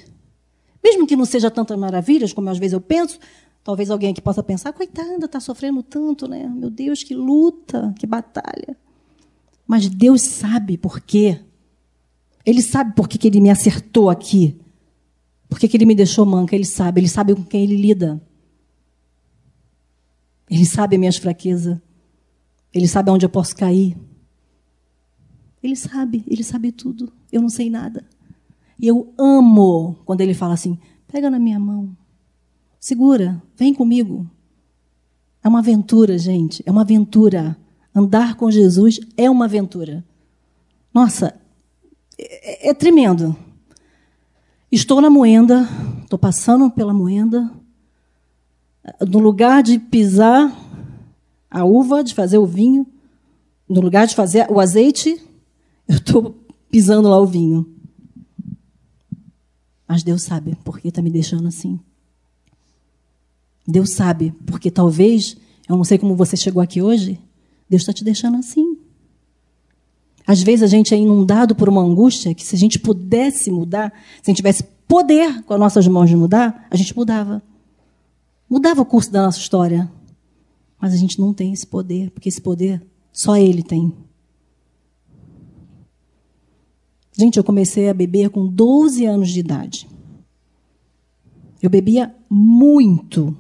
Mesmo que não seja tantas maravilhas, como às vezes eu penso, talvez alguém aqui possa pensar, coitada, está sofrendo tanto, né? Meu Deus, que luta, que batalha. Mas Deus sabe por quê. Ele sabe por que, que ele me acertou aqui. Por que, que ele me deixou manca? Ele sabe. Ele sabe com quem ele lida. Ele sabe as minhas fraquezas. Ele sabe onde eu posso cair. Ele sabe, ele sabe tudo. Eu não sei nada. E eu amo quando ele fala assim: pega na minha mão, segura, vem comigo. É uma aventura, gente, é uma aventura. Andar com Jesus é uma aventura. Nossa, é, é tremendo. Estou na moenda, estou passando pela moenda. No lugar de pisar a uva, de fazer o vinho, no lugar de fazer o azeite, eu estou pisando lá o vinho. Mas Deus sabe por que está me deixando assim. Deus sabe, porque talvez, eu não sei como você chegou aqui hoje, Deus está te deixando assim. Às vezes a gente é inundado por uma angústia que, se a gente pudesse mudar, se a gente tivesse poder com as nossas mãos de mudar, a gente mudava. Mudava o curso da nossa história. Mas a gente não tem esse poder, porque esse poder só Ele tem. Gente, eu comecei a beber com 12 anos de idade. Eu bebia muito.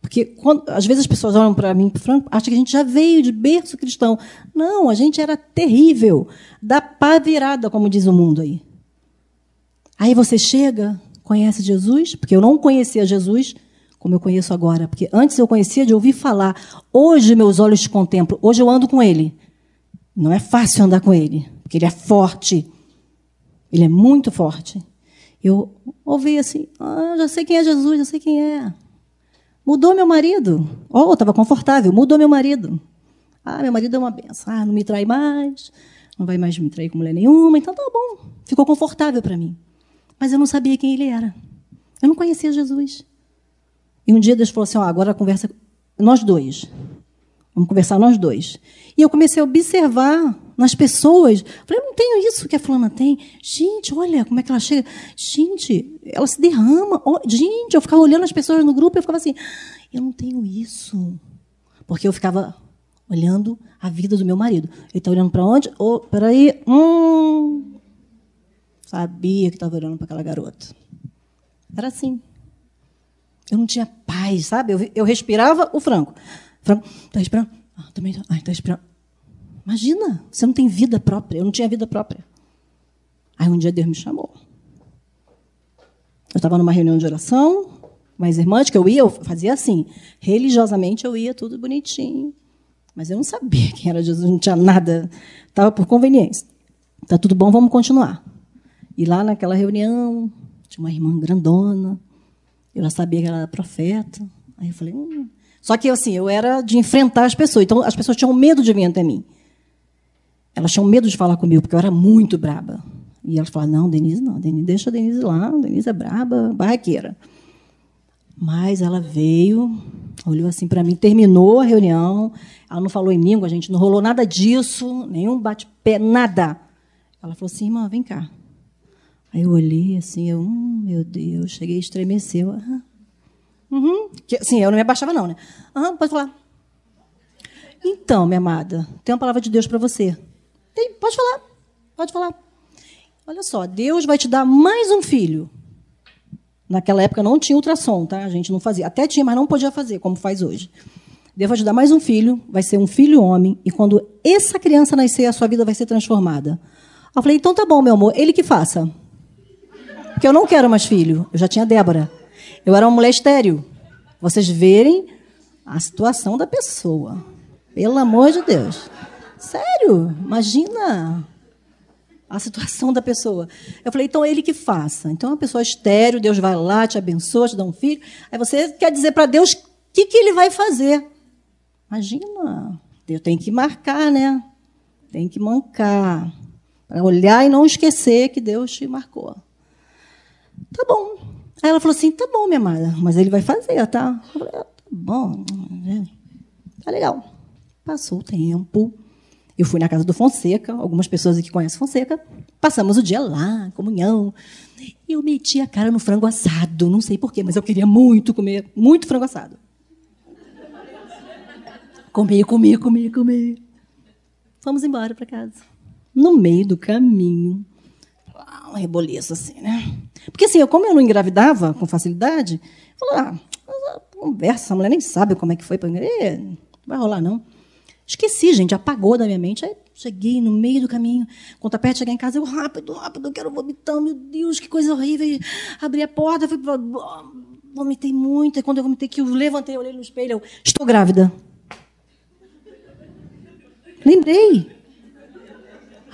Porque quando, às vezes as pessoas olham para mim, Franco, acham que a gente já veio de berço cristão. Não, a gente era terrível, da pá virada, como diz o mundo aí. Aí você chega, conhece Jesus, porque eu não conhecia Jesus como eu conheço agora, porque antes eu conhecia de ouvir falar. Hoje meus olhos te contemplam, hoje eu ando com ele. Não é fácil andar com ele porque ele é forte. Ele é muito forte. Eu ouvi assim: ah, já sei quem é Jesus, já sei quem é. Mudou meu marido. Oh, estava confortável, mudou meu marido. Ah, meu marido é uma benção. Ah, não me trai mais, não vai mais me trair com mulher nenhuma, então tá bom. Ficou confortável para mim. Mas eu não sabia quem ele era. Eu não conhecia Jesus. E um dia Deus falou assim: oh, agora conversa, nós dois. Vamos conversar nós dois. E eu comecei a observar nas pessoas. Falei, eu não tenho isso que a fulana tem. Gente, olha como é que ela chega. Gente, ela se derrama. Oh, gente, eu ficava olhando as pessoas no grupo e eu ficava assim, eu não tenho isso. Porque eu ficava olhando a vida do meu marido. Ele está olhando para onde? Oh, peraí. Hum, sabia que estava olhando para aquela garota. Era assim. Eu não tinha paz, sabe? Eu, eu respirava o franco. Franco, está respirando? Ah, também está ah, tá respirando. Imagina, você não tem vida própria. Eu não tinha vida própria. Aí um dia Deus me chamou. Eu estava numa reunião de oração, mas irmãs que eu ia, eu fazia assim. Religiosamente eu ia tudo bonitinho. Mas eu não sabia quem era Jesus, não tinha nada. Estava por conveniência. Está tudo bom, vamos continuar. E lá naquela reunião, tinha uma irmã grandona. Eu já sabia que ela era profeta. Aí eu falei. Hum. Só que assim, eu era de enfrentar as pessoas. Então as pessoas tinham medo de vir até mim. Elas tinham medo de falar comigo, porque eu era muito braba. E elas falavam, não, Denise não, Denise, deixa a Denise lá, Denise é braba, barraqueira. Mas ela veio, olhou assim para mim, terminou a reunião, ela não falou em língua, gente não rolou nada disso, nenhum bate-pé, nada. Ela falou assim, irmã, vem cá. Aí eu olhei assim, eu, hum, meu Deus, cheguei, estremeceu. Uhum. Uhum. Assim, eu não me abaixava não, né? Uhum, pode falar. Então, minha amada, tem uma palavra de Deus para você. Tem, pode falar, pode falar. Olha só, Deus vai te dar mais um filho. Naquela época não tinha ultrassom, tá? A gente não fazia. Até tinha, mas não podia fazer, como faz hoje. Deus vai te dar mais um filho, vai ser um filho homem, e quando essa criança nascer, a sua vida vai ser transformada. Eu falei, então tá bom, meu amor, ele que faça. Porque eu não quero mais filho. Eu já tinha Débora. Eu era uma mulher estéreo. Vocês verem a situação da pessoa. Pelo amor de Deus. Sério, imagina a situação da pessoa. Eu falei, então ele que faça. Então, uma pessoa estéreo, Deus vai lá, te abençoa, te dá um filho. Aí você quer dizer para Deus o que, que ele vai fazer. Imagina, Deus tem que marcar, né? Tem que mancar. Para olhar e não esquecer que Deus te marcou. Tá bom. Aí ela falou assim: tá bom, minha amada, mas ele vai fazer, tá? Eu falei: ah, tá bom. Tá legal. Passou o tempo. Eu fui na casa do Fonseca, algumas pessoas aqui conhecem Fonseca. Passamos o dia lá, comunhão. Eu meti a cara no frango assado, não sei porquê, mas eu queria muito comer, muito frango assado. Comer, comer, comer, comer. Vamos embora para casa. No meio do caminho, um reboliço assim, né? Porque assim, eu, como eu não engravidava com facilidade, eu falei, ah, conversa, essa mulher nem sabe como é que foi para não vai rolar não. Esqueci, gente, apagou da minha mente. Aí cheguei no meio do caminho. Quando tá perto chegar em casa, eu rápido, rápido, eu quero vomitar, meu Deus, que coisa horrível. Abri a porta, fui vomitei muito. E quando eu vomitei, que eu levantei, olhei no espelho, eu, estou grávida. Lembrei.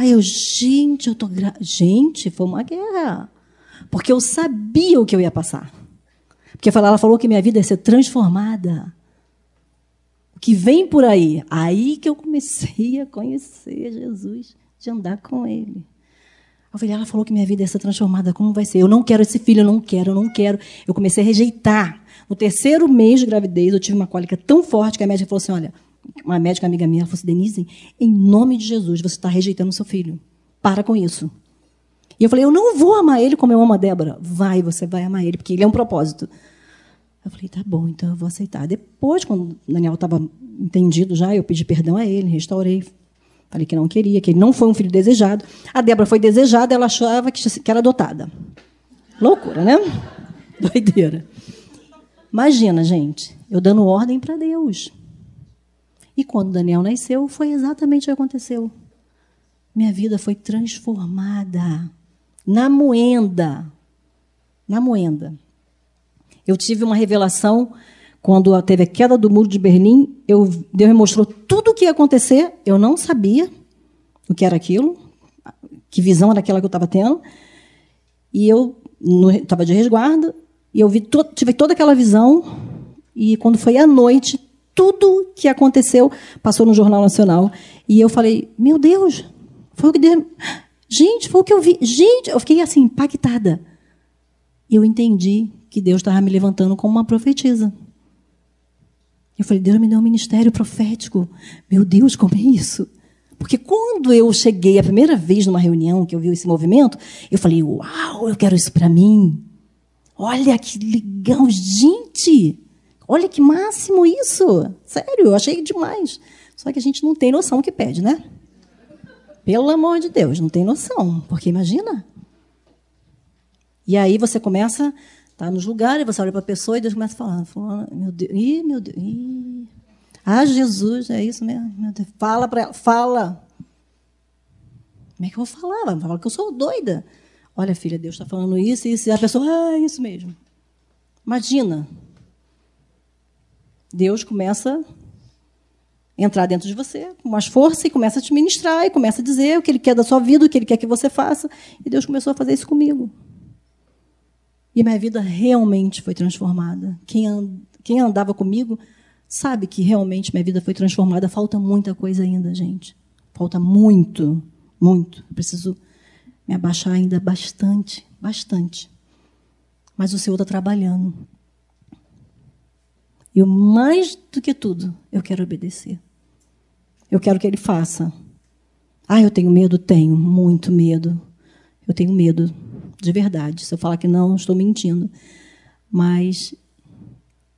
Aí eu, gente, eu tô gra... Gente, foi uma guerra. Porque eu sabia o que eu ia passar. Porque ela falou que minha vida ia ser transformada que vem por aí. Aí que eu comecei a conhecer Jesus, de andar com Ele. Eu falei, ela falou que minha vida ia ser transformada, como vai ser? Eu não quero esse filho, eu não quero, eu não quero. Eu comecei a rejeitar. No terceiro mês de gravidez, eu tive uma cólica tão forte que a médica falou assim: olha, uma médica amiga minha falou assim: Denise, em nome de Jesus, você está rejeitando seu filho. Para com isso. E eu falei: eu não vou amar ele como eu amo a Débora. Vai, você vai amar ele, porque ele é um propósito. Eu falei, tá bom, então eu vou aceitar. Depois, quando o Daniel estava entendido já, eu pedi perdão a ele, restaurei. Falei que não queria, que ele não foi um filho desejado. A Débora foi desejada, ela achava que era adotada. Loucura, né? Doideira. Imagina, gente, eu dando ordem para Deus. E quando Daniel nasceu, foi exatamente o que aconteceu. Minha vida foi transformada. Na moenda. Na moenda. Eu tive uma revelação quando teve a queda do muro de Berlim. Eu, Deus me mostrou tudo o que ia acontecer. Eu não sabia o que era aquilo, que visão era aquela que eu estava tendo. E eu estava de resguardo e eu vi to, tive toda aquela visão. E quando foi à noite, tudo que aconteceu passou no Jornal Nacional. E eu falei: Meu Deus, foi o que Deus. Gente, foi o que eu vi. Gente, eu fiquei assim, impactada. E eu entendi que Deus estava me levantando como uma profetisa. Eu falei, Deus me deu um ministério profético. Meu Deus, como é isso? Porque quando eu cheguei a primeira vez numa reunião que eu vi esse movimento, eu falei, uau, eu quero isso para mim. Olha que legal, gente! Olha que máximo isso! Sério, eu achei demais. Só que a gente não tem noção que pede, né? Pelo amor de Deus, não tem noção. Porque imagina. E aí você começa, tá nos lugares, você olha para a pessoa e Deus começa a falar, falar meu Deus, ih, meu Deus, ih. Ah, Jesus, é isso mesmo. Meu Deus. Fala para ela, fala. Como é que eu vou falar? Vai falar que eu sou doida. Olha, filha, Deus está falando isso, isso. E a pessoa, ah, é isso mesmo. Imagina. Deus começa a entrar dentro de você com mais força e começa a te ministrar e começa a dizer o que Ele quer da sua vida, o que Ele quer que você faça. E Deus começou a fazer isso comigo. E minha vida realmente foi transformada. Quem, and, quem andava comigo sabe que realmente minha vida foi transformada. Falta muita coisa ainda, gente. Falta muito, muito. Eu preciso me abaixar ainda bastante, bastante. Mas o Senhor está trabalhando. E mais do que tudo, eu quero obedecer. Eu quero que Ele faça. Ah, eu tenho medo? Tenho, muito medo. Eu tenho medo, de verdade. Se eu falar que não, estou mentindo. Mas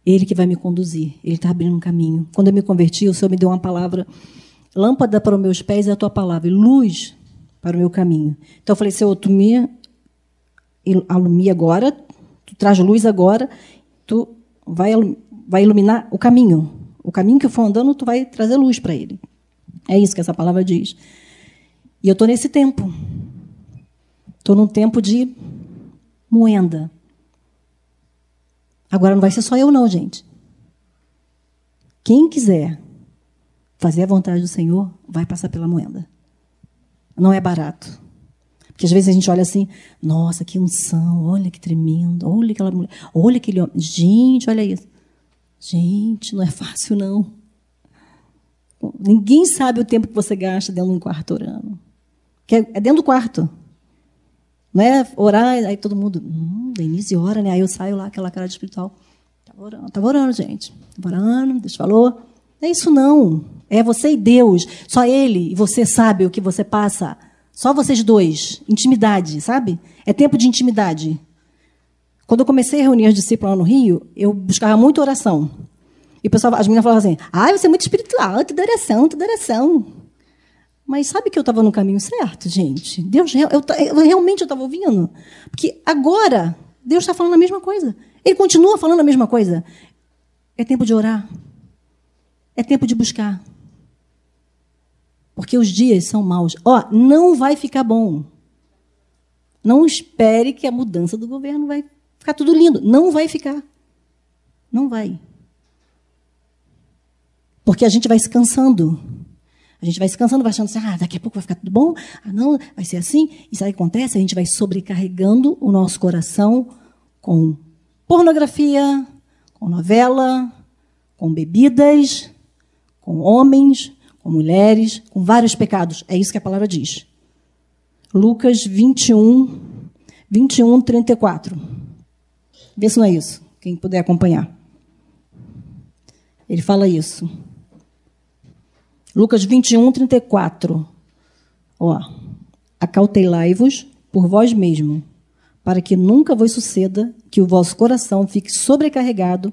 Ele que vai me conduzir. Ele está abrindo um caminho. Quando eu me converti, o Senhor me deu uma palavra. Lâmpada para os meus pés é a tua palavra, e luz para o meu caminho. Então eu falei, Senhor, tu me alumia agora, tu traz luz agora, tu vai, vai iluminar o caminho. O caminho que eu for andando, tu vai trazer luz para ele. É isso que essa palavra diz. E eu estou nesse tempo. Estou num tempo de moenda. Agora não vai ser só eu, não, gente. Quem quiser fazer a vontade do Senhor, vai passar pela moenda. Não é barato. Porque às vezes a gente olha assim, nossa, que unção, olha que tremendo, olha aquela mulher, olha aquele homem. Gente, olha isso. Gente, não é fácil, não. Ninguém sabe o tempo que você gasta dentro de um quarto orando. Que é dentro do quarto. Não é orar, aí todo mundo, hum, Denise ora, né? Aí eu saio lá, aquela cara de espiritual. Estava orando, estava orando, gente. Estava orando, Deus falou. É isso não. É você e Deus. Só Ele e você sabe o que você passa. Só vocês dois. Intimidade, sabe? É tempo de intimidade. Quando eu comecei a reunir os discípulos lá no Rio, eu buscava muito oração. E o pessoal, as meninas falavam assim: ah, você é muito espiritual, toda oração, toda oração. Mas sabe que eu estava no caminho certo, gente? Deus, eu, eu realmente eu estava ouvindo. Porque agora, Deus está falando a mesma coisa. Ele continua falando a mesma coisa. É tempo de orar. É tempo de buscar. Porque os dias são maus. Ó, não vai ficar bom. Não espere que a mudança do governo vai ficar tudo lindo. Não vai ficar. Não vai. Porque a gente vai se cansando. A gente vai se cansando, vai achando assim, ah, daqui a pouco vai ficar tudo bom. Ah, não, vai ser assim. Isso aí acontece, a gente vai sobrecarregando o nosso coração com pornografia, com novela, com bebidas, com homens, com mulheres, com vários pecados. É isso que a palavra diz. Lucas 21, 21, 34. Vê se não é isso. Quem puder acompanhar. Ele fala isso. Lucas 21, 34. Ó, acautelai-vos por vós mesmo, para que nunca vos suceda que o vosso coração fique sobrecarregado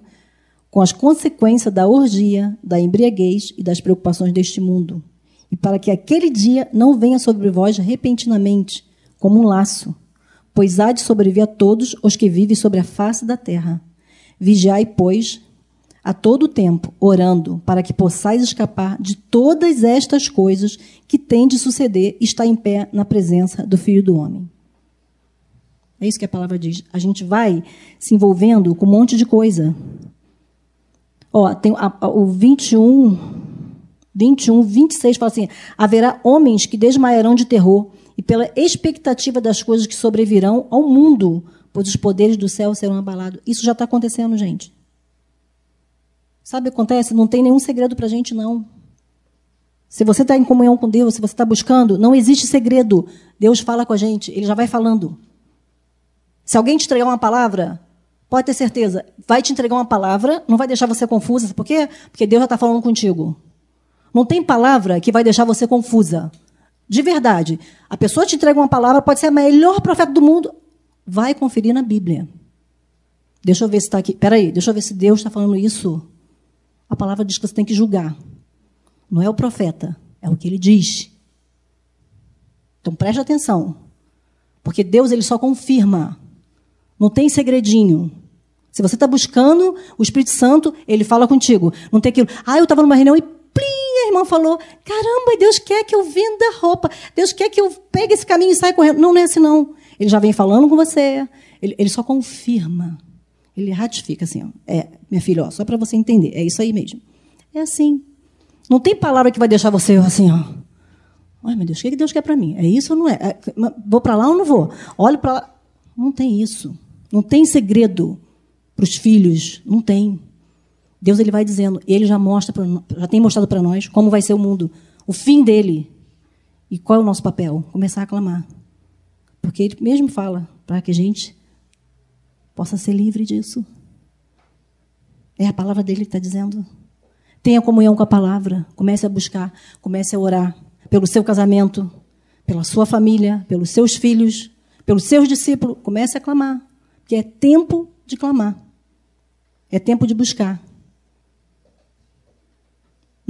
com as consequências da orgia, da embriaguez e das preocupações deste mundo, e para que aquele dia não venha sobre vós repentinamente, como um laço, pois há de sobreviver a todos os que vivem sobre a face da terra. Vigiai, pois, a todo tempo, orando, para que possais escapar de todas estas coisas que têm de suceder e estar em pé na presença do Filho do Homem. É isso que a palavra diz. A gente vai se envolvendo com um monte de coisa. Ó, tem a, a, o 21, 21, 26 fala assim: haverá homens que desmaiarão de terror e pela expectativa das coisas que sobrevirão ao mundo, pois os poderes do céu serão abalados. Isso já está acontecendo, gente. Sabe o que acontece? Não tem nenhum segredo para a gente, não. Se você está em comunhão com Deus, se você está buscando, não existe segredo. Deus fala com a gente, Ele já vai falando. Se alguém te entregar uma palavra, Pode ter certeza. Vai te entregar uma palavra, não vai deixar você confusa. Por quê? Porque Deus já está falando contigo. Não tem palavra que vai deixar você confusa. De verdade. A pessoa te entrega uma palavra, pode ser a melhor profeta do mundo. Vai conferir na Bíblia. Deixa eu ver se está aqui. Peraí, deixa eu ver se Deus está falando isso. A palavra diz que você tem que julgar. Não é o profeta, é o que ele diz. Então preste atenção. Porque Deus ele só confirma. Não tem segredinho. Se você está buscando o Espírito Santo, ele fala contigo. Não tem aquilo. Ah, eu estava numa reunião e plim, a irmã falou: caramba, Deus quer que eu venda roupa. Deus quer que eu pegue esse caminho e saia correndo. Não, não é assim, não. Ele já vem falando com você. Ele, ele só confirma. Ele ratifica assim, ó. É, minha filha, ó, só para você entender. É isso aí mesmo. É assim. Não tem palavra que vai deixar você assim, ó. Ai, meu Deus, o que Deus quer para mim? É isso ou não é? é vou para lá ou não vou? Olho para lá. Não tem isso. Não tem segredo para os filhos. Não tem. Deus ele vai dizendo, ele já mostra, pra, já tem mostrado para nós como vai ser o mundo, o fim dele. E qual é o nosso papel? Começar a clamar. Porque ele mesmo fala para que a gente possa ser livre disso. É a palavra dele que está dizendo. Tenha comunhão com a palavra. Comece a buscar, comece a orar pelo seu casamento, pela sua família, pelos seus filhos, pelos seus discípulos. Comece a clamar. Porque é tempo de clamar. É tempo de buscar.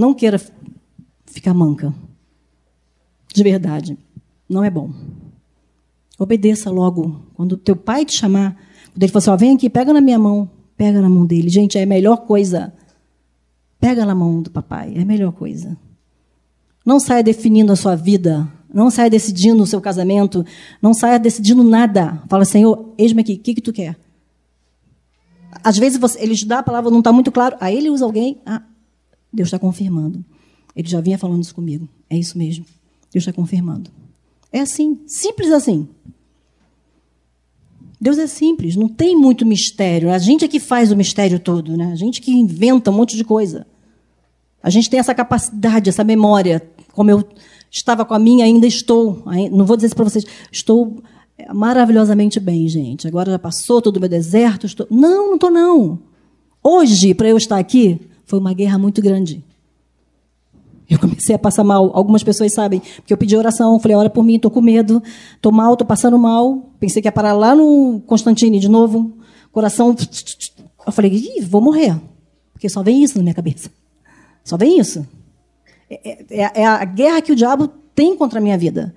Não queira ficar manca. De verdade. Não é bom. Obedeça logo. Quando teu pai te chamar, quando ele falou assim, ó, vem aqui, pega na minha mão. Pega na mão dele. Gente, é a melhor coisa. Pega na mão do papai. É a melhor coisa. Não saia definindo a sua vida. Não saia decidindo o seu casamento. Não saia decidindo nada. Fala, Senhor, eis-me aqui. O que, que tu quer? Às vezes você, ele te dá a palavra, não está muito claro. Aí ele usa alguém. Ah, Deus está confirmando. Ele já vinha falando isso comigo. É isso mesmo. Deus está confirmando. É assim. Simples assim. Deus é simples, não tem muito mistério. A gente é que faz o mistério todo, né? A gente que inventa um monte de coisa. A gente tem essa capacidade, essa memória. Como eu estava com a minha, ainda estou. Não vou dizer isso para vocês. Estou é, maravilhosamente bem, gente. Agora já passou todo o meu deserto. Estou... Não, não estou, não. Hoje, para eu estar aqui, foi uma guerra muito grande. Eu comecei a passar mal. Algumas pessoas sabem, porque eu pedi oração, falei, ora por mim, estou com medo, estou mal, estou passando mal. Pensei que ia parar lá no Constantine de novo. Coração. Eu falei, Ih, vou morrer. Porque só vem isso na minha cabeça. Só vem isso. É, é, é a guerra que o diabo tem contra a minha vida.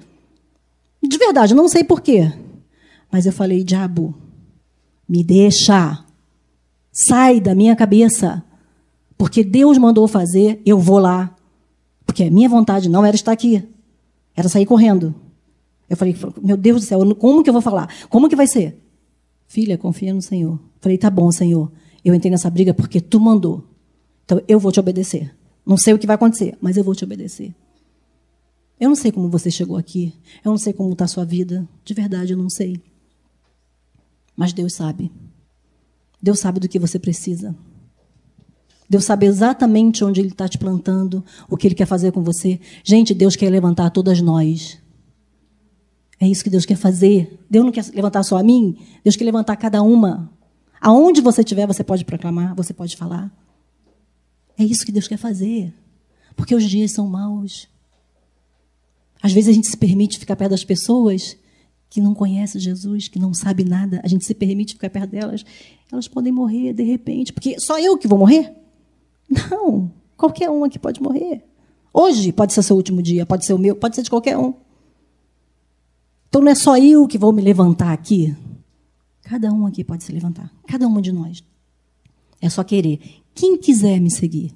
De verdade, não sei porquê. Mas eu falei, diabo, me deixa. Sai da minha cabeça. Porque Deus mandou fazer, eu vou lá. Porque a minha vontade não era estar aqui, era sair correndo. Eu falei, meu Deus do céu, como que eu vou falar? Como que vai ser? Filha, confia no Senhor. Falei, tá bom, Senhor. Eu entrei nessa briga porque tu mandou. Então eu vou te obedecer. Não sei o que vai acontecer, mas eu vou te obedecer. Eu não sei como você chegou aqui. Eu não sei como está a sua vida. De verdade, eu não sei. Mas Deus sabe. Deus sabe do que você precisa. Deus sabe exatamente onde Ele está te plantando, o que Ele quer fazer com você. Gente, Deus quer levantar todas nós. É isso que Deus quer fazer. Deus não quer levantar só a mim, Deus quer levantar cada uma. Aonde você estiver, você pode proclamar, você pode falar. É isso que Deus quer fazer. Porque os dias são maus. Às vezes a gente se permite ficar perto das pessoas que não conhecem Jesus, que não sabem nada. A gente se permite ficar perto delas. Elas podem morrer de repente. Porque só eu que vou morrer? Não, qualquer um aqui pode morrer. Hoje pode ser seu último dia, pode ser o meu, pode ser de qualquer um. Então não é só eu que vou me levantar aqui. Cada um aqui pode se levantar. Cada uma de nós. É só querer. Quem quiser me seguir,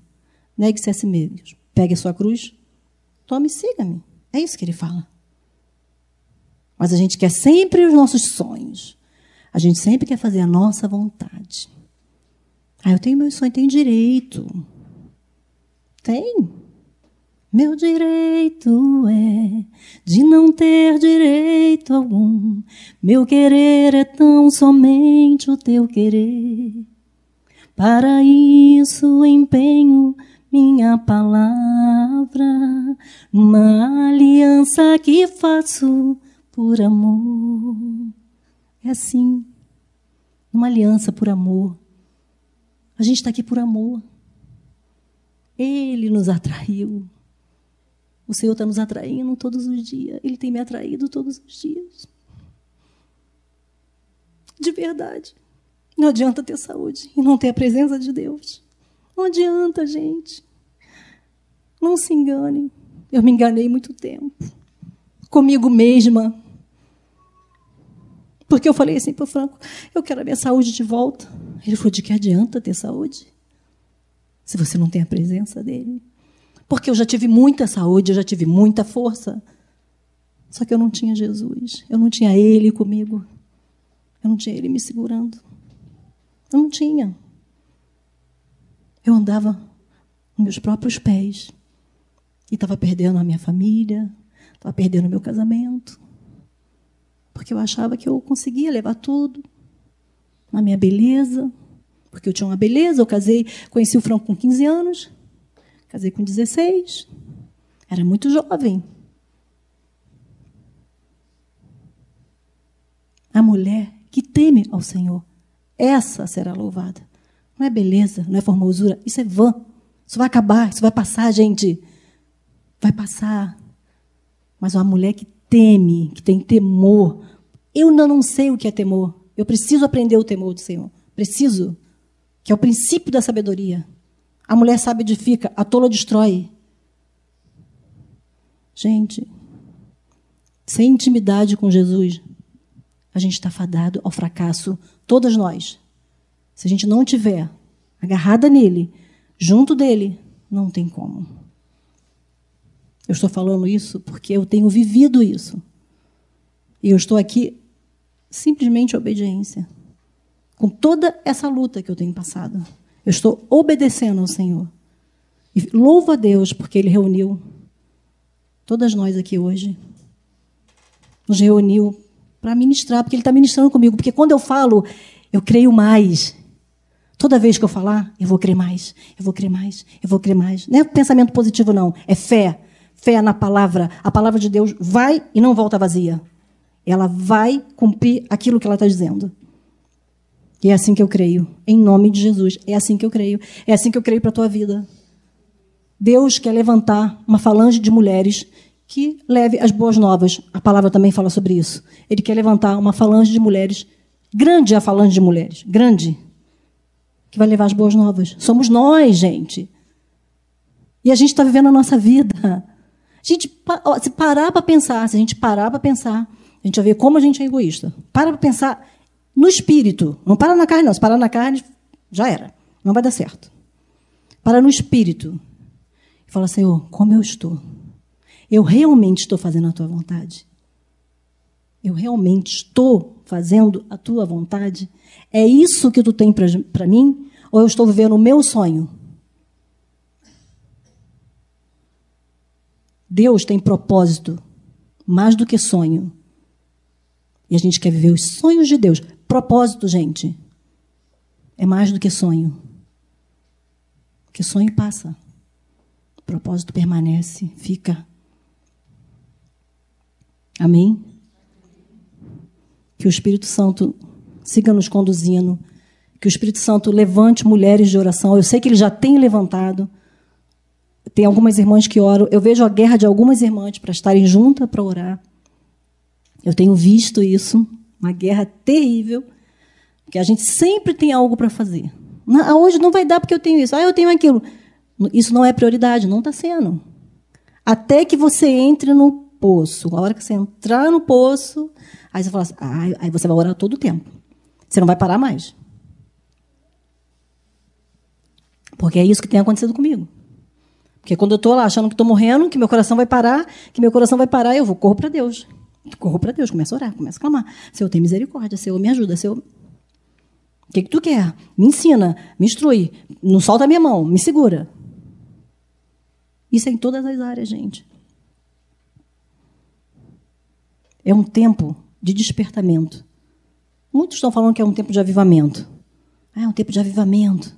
negue-se a si mesmo. Pegue a sua cruz, tome e siga-me. É isso que ele fala. Mas a gente quer sempre os nossos sonhos. A gente sempre quer fazer a nossa vontade. Ah, eu tenho meu sonho, tenho direito. Tem. Meu direito é de não ter direito algum. Meu querer é tão somente o teu querer. Para isso empenho minha palavra, uma aliança que faço por amor. É assim. numa aliança por amor. A gente está aqui por amor. Ele nos atraiu. O Senhor está nos atraindo todos os dias. Ele tem me atraído todos os dias. De verdade. Não adianta ter saúde e não ter a presença de Deus. Não adianta, gente. Não se engane. Eu me enganei muito tempo. Comigo mesma. Porque eu falei assim para o Franco: eu quero a minha saúde de volta. Ele falou: de que adianta ter saúde? Se você não tem a presença dele. Porque eu já tive muita saúde, eu já tive muita força. Só que eu não tinha Jesus. Eu não tinha Ele comigo. Eu não tinha Ele me segurando. Eu não tinha. Eu andava com meus próprios pés. E estava perdendo a minha família, estava perdendo o meu casamento. Porque eu achava que eu conseguia levar tudo. Na minha beleza. Porque eu tinha uma beleza, eu casei, conheci o Franco com 15 anos, casei com 16. Era muito jovem. A mulher que teme ao Senhor, essa será louvada. Não é beleza, não é formosura, isso é vã. Isso vai acabar, isso vai passar, gente. Vai passar. Mas uma mulher que teme, que tem temor. Eu ainda não sei o que é temor. Eu preciso aprender o temor do Senhor. Preciso. Que é o princípio da sabedoria. A mulher sabe edifica, a tola destrói. Gente, sem intimidade com Jesus, a gente está fadado ao fracasso, todas nós. Se a gente não tiver agarrada nele, junto dele, não tem como. Eu estou falando isso porque eu tenho vivido isso. E eu estou aqui simplesmente obediência. Com toda essa luta que eu tenho passado. Eu estou obedecendo ao Senhor. E louvo a Deus porque Ele reuniu todas nós aqui hoje. Nos reuniu para ministrar, porque Ele está ministrando comigo. Porque quando eu falo, eu creio mais. Toda vez que eu falar, eu vou crer mais, eu vou crer mais, eu vou crer mais. Não é pensamento positivo, não. É fé fé na palavra, a palavra de Deus vai e não volta vazia. Ela vai cumprir aquilo que ela está dizendo. E é assim que eu creio, em nome de Jesus. É assim que eu creio. É assim que eu creio para a tua vida. Deus quer levantar uma falange de mulheres que leve as boas novas. A palavra também fala sobre isso. Ele quer levantar uma falange de mulheres, grande a falange de mulheres, grande, que vai levar as boas novas. Somos nós, gente. E a gente está vivendo a nossa vida. Gente, se parar para pensar, se a gente parar para pensar, a gente vai ver como a gente é egoísta. Para para pensar no espírito. Não para na carne, não. Se parar na carne, já era. Não vai dar certo. Para no espírito. E fala, Senhor, como eu estou? Eu realmente estou fazendo a tua vontade? Eu realmente estou fazendo a tua vontade? É isso que tu tem para mim? Ou eu estou vivendo o meu sonho? Deus tem propósito mais do que sonho. E a gente quer viver os sonhos de Deus. Propósito, gente, é mais do que sonho. Porque sonho passa. Propósito permanece, fica. Amém? Que o Espírito Santo siga nos conduzindo. Que o Espírito Santo levante mulheres de oração. Eu sei que ele já tem levantado. Tem algumas irmãs que oram. Eu vejo a guerra de algumas irmãs para estarem juntas para orar. Eu tenho visto isso, uma guerra terrível, que a gente sempre tem algo para fazer. Ah, hoje não vai dar porque eu tenho isso. Ah, eu tenho aquilo. Isso não é prioridade, não está sendo. Até que você entre no poço. A hora que você entrar no poço, aí você fala assim, ah, aí você vai orar todo o tempo. Você não vai parar mais. Porque é isso que tem acontecido comigo. Porque quando eu estou lá achando que estou morrendo, que meu coração vai parar, que meu coração vai parar, eu vou, corro para Deus. Corro para Deus, começo a orar, começo a clamar. Senhor, tem misericórdia, Senhor, me ajuda, Senhor. O que, que tu quer? Me ensina, me instrui. Não solta a minha mão, me segura. Isso é em todas as áreas, gente. É um tempo de despertamento. Muitos estão falando que é um tempo de avivamento. Ah, é um tempo de avivamento.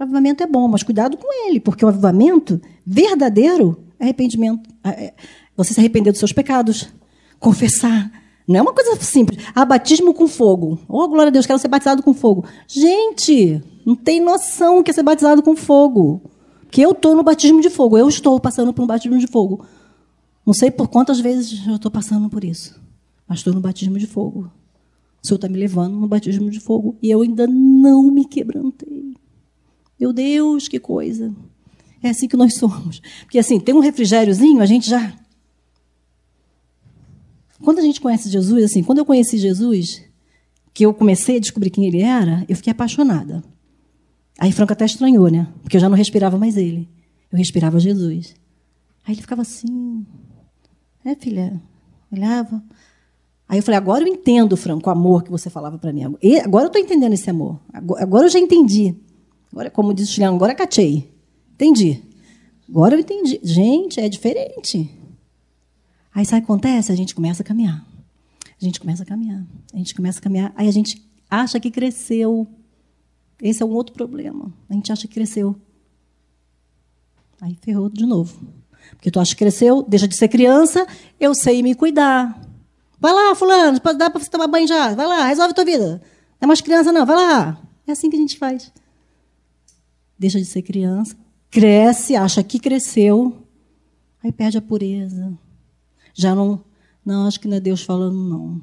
O avivamento é bom, mas cuidado com ele, porque o avivamento verdadeiro é arrependimento. É, é, você se arrepender dos seus pecados, confessar, Não é uma coisa simples. Ah, batismo com fogo. Oh, glória a Deus, quero ser batizado com fogo. Gente, não tem noção que é ser batizado com fogo. Que eu estou no batismo de fogo. Eu estou passando por um batismo de fogo. Não sei por quantas vezes eu estou passando por isso. Mas estou no batismo de fogo. O Senhor está me levando no batismo de fogo. E eu ainda não me quebrantei. Meu Deus, que coisa. É assim que nós somos. Porque assim, tem um refrigériozinho, a gente já quando a gente conhece Jesus, assim, quando eu conheci Jesus, que eu comecei a descobrir quem ele era, eu fiquei apaixonada. Aí Franco até estranhou, né? Porque eu já não respirava mais ele. Eu respirava Jesus. Aí ele ficava assim. É, filha? Olhava. Aí eu falei, agora eu entendo, Franco, o amor que você falava para mim. Agora eu estou entendendo esse amor. Agora eu já entendi. Agora, como diz o Chiliano, agora cachei. Entendi. Agora eu entendi. Gente, é diferente. Aí sabe o que acontece? A gente começa a caminhar. A gente começa a caminhar. A gente começa a caminhar. Aí a gente acha que cresceu. Esse é um outro problema. A gente acha que cresceu. Aí ferrou de novo. Porque tu acha que cresceu, deixa de ser criança, eu sei me cuidar. Vai lá, fulano, dá para você tomar banho já. Vai lá, resolve a tua vida. Não é mais criança, não. Vai lá. É assim que a gente faz. Deixa de ser criança, cresce, acha que cresceu, aí perde a pureza, já não, não, acho que não é Deus falando, não.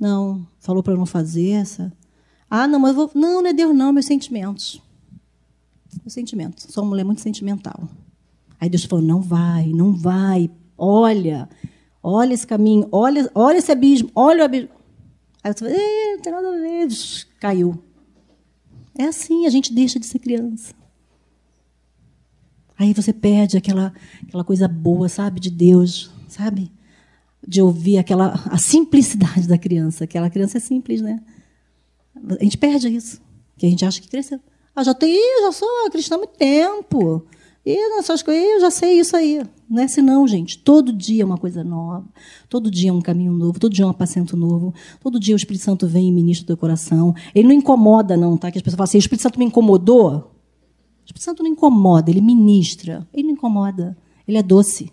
Não, falou para não fazer essa. Ah, não, mas eu vou. Não, não é Deus, não, meus sentimentos. Meus sentimentos. Sou uma mulher muito sentimental. Aí Deus falou: não vai, não vai. Olha, olha esse caminho, olha, olha esse abismo, olha o abismo. Aí você fala: não tem nada a ver. Caiu. É assim, a gente deixa de ser criança. Aí você perde aquela, aquela coisa boa, sabe, de Deus sabe? De ouvir aquela a simplicidade da criança. Aquela criança é simples, né? A gente perde isso, que a gente acha que cresceu. Ah, já tem, já sou cristã há muito tempo. E nessas coisas, eu já sei isso aí. Não é não, gente. Todo dia é uma coisa nova. Todo dia é um caminho novo. Todo dia é um apacento novo. Todo dia o Espírito Santo vem e ministra o teu coração. Ele não incomoda, não, tá? Que as pessoas falam assim: o Espírito Santo me incomodou. O Espírito Santo não incomoda, ele ministra. Ele não incomoda. Ele é doce.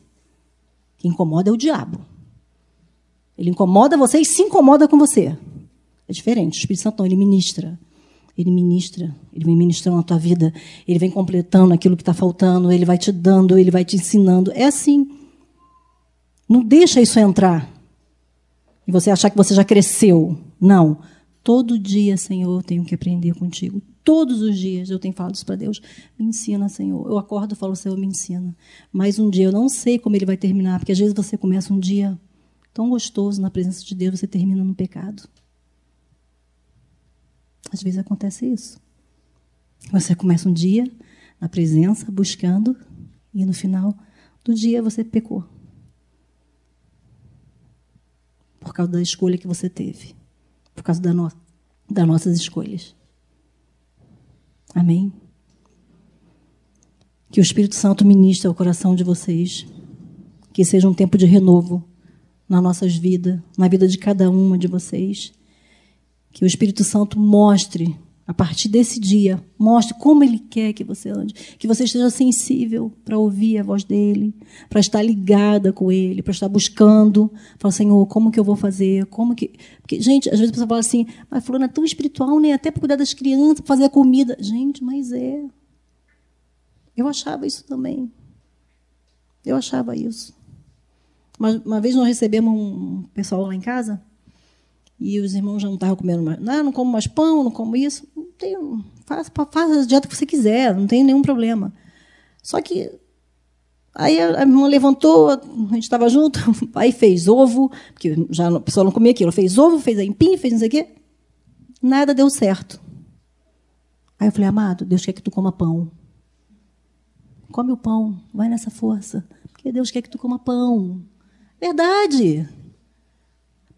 Quem incomoda é o diabo. Ele incomoda você e se incomoda com você. É diferente. O Espírito Santo não, ele ministra. Ele ministra, ele vem ministrando a tua vida, ele vem completando aquilo que está faltando, ele vai te dando, ele vai te ensinando. É assim. Não deixa isso entrar. E você achar que você já cresceu. Não. Todo dia, Senhor, eu tenho que aprender contigo. Todos os dias eu tenho falado isso para Deus. Me ensina, Senhor. Eu acordo e falo, Senhor, me ensina. Mas um dia eu não sei como ele vai terminar, porque às vezes você começa um dia tão gostoso na presença de Deus, você termina no pecado. Às vezes acontece isso. Você começa um dia na presença, buscando, e no final do dia você pecou. Por causa da escolha que você teve. Por causa da no das nossas escolhas. Amém? Que o Espírito Santo ministre ao coração de vocês. Que seja um tempo de renovo nas nossas vidas, na vida de cada uma de vocês. Que o Espírito Santo mostre, a partir desse dia, mostre como Ele quer que você ande. Que você esteja sensível para ouvir a voz dEle, para estar ligada com Ele, para estar buscando. Falar, Senhor, como que eu vou fazer? Como que... Porque, gente, às vezes a pessoa fala assim, mas fulano é tão espiritual, nem né? até para cuidar das crianças, para fazer a comida. Gente, mas é. Eu achava isso também. Eu achava isso. Uma vez nós recebemos um pessoal lá em casa e os irmãos já não estavam comendo mais. Não, não como mais pão, não como isso. Não tenho, faz, faz a dieta que você quiser, não tem nenhum problema. Só que aí a, a irmã levantou, a gente estava junto, aí fez ovo, porque já a pessoa não comia aquilo, fez ovo, fez empim, fez não sei o quê. Nada deu certo. Aí eu falei, amado, Deus quer que tu coma pão. Come o pão, vai nessa força. Porque Deus quer que tu coma pão. Verdade.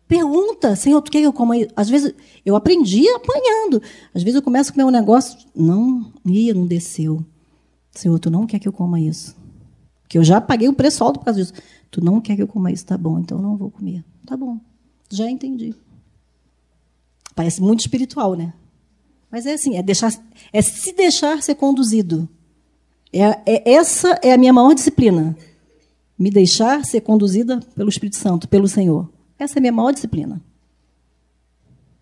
Pergunta, Senhor, tu quer que eu coma isso? Às vezes, eu aprendi apanhando. Às vezes eu começo a comer um negócio, não, ia, não desceu. Senhor, tu não quer que eu coma isso. Porque eu já paguei o preço alto por causa disso. Tu não quer que eu coma isso, tá bom, então eu não vou comer. Tá bom, já entendi. Parece muito espiritual, né? Mas é assim, é, deixar, é se deixar ser conduzido. É, é, essa é a minha maior disciplina. Me deixar ser conduzida pelo Espírito Santo, pelo Senhor. Essa é a minha maior disciplina.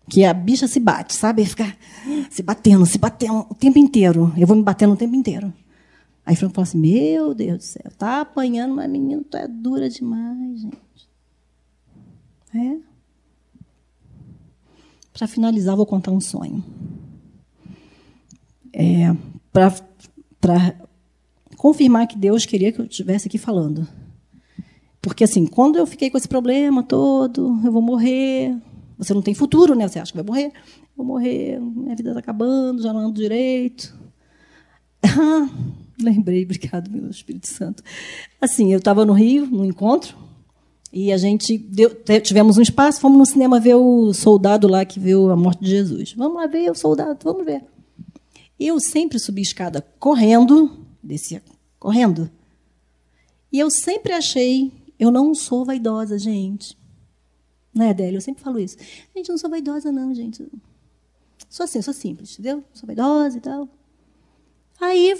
Que a bicha se bate, sabe? Ficar se batendo, se batendo o tempo inteiro. Eu vou me batendo o tempo inteiro. Aí Franco fala assim: Meu Deus do céu, tá apanhando, mas menino, tu é dura demais, gente. É. Para finalizar, vou contar um sonho. É, Para confirmar que Deus queria que eu estivesse aqui falando. Porque, assim, quando eu fiquei com esse problema todo, eu vou morrer. Você não tem futuro, né? Você acha que vai morrer. Vou morrer, minha vida está acabando, já não ando direito. Lembrei, obrigado, meu Espírito Santo. Assim, eu estava no Rio, no encontro, e a gente deu, tivemos um espaço, fomos no cinema ver o soldado lá que viu a morte de Jesus. Vamos lá ver o soldado, vamos ver. Eu sempre subi escada correndo, descia correndo. E eu sempre achei, eu não sou vaidosa, gente. Né, Adélia? Eu sempre falo isso. Gente, eu não sou vaidosa, não, gente. Sou assim, sou simples, entendeu? Sou vaidosa e tal. Aí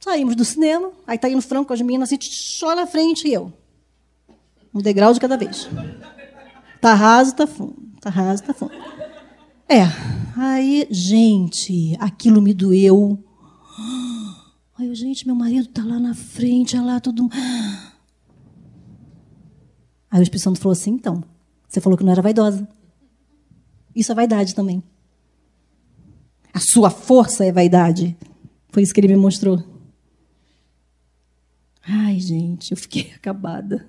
Saímos do cinema, aí tá indo Franco com as meninas assim, só na frente e eu. Um degrau de cada vez. Tá raso, tá fundo. Tá raso, tá fundo. É. Aí, gente, aquilo me doeu. Aí gente, meu marido tá lá na frente, olha lá, todo Aí o Espírito Santo falou assim, então, você falou que não era vaidosa. Isso é vaidade também. A sua força é vaidade. Foi isso que ele me mostrou. Ai, gente, eu fiquei acabada.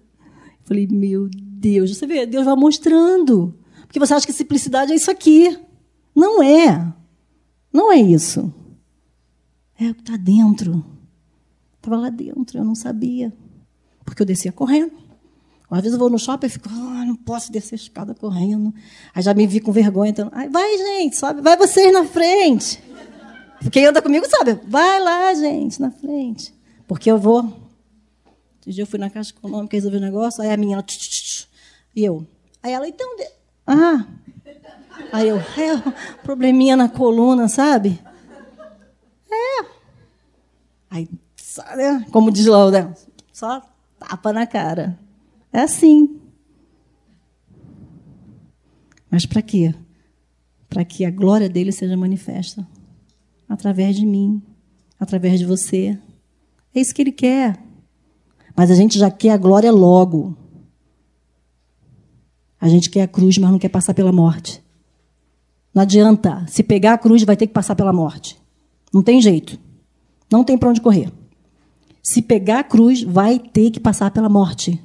Falei, meu Deus, você vê, Deus vai mostrando. Porque você acha que simplicidade é isso aqui. Não é. Não é isso. É o que está dentro. Estava lá dentro, eu não sabia. Porque eu descia correndo. Às vezes eu vou no shopping e fico, oh, não posso descer a escada correndo. Aí já me vi com vergonha. Então, vai, gente, sobe, vai vocês na frente. Quem anda comigo sabe, vai lá, gente, na frente. Porque eu vou esse dia eu fui na Caixa Econômica resolver um negócio, aí a menina. Tch, tch, tch, e eu. Aí ela, então. De... Ah! Aí eu, é, probleminha na coluna, sabe? É. Aí, né? como diz lá, só tapa na cara. É assim. Mas para quê? Para que a glória dele seja manifesta através de mim, através de você. É isso que ele quer. Mas a gente já quer a glória logo. A gente quer a cruz, mas não quer passar pela morte. Não adianta. Se pegar a cruz, vai ter que passar pela morte. Não tem jeito. Não tem para onde correr. Se pegar a cruz, vai ter que passar pela morte.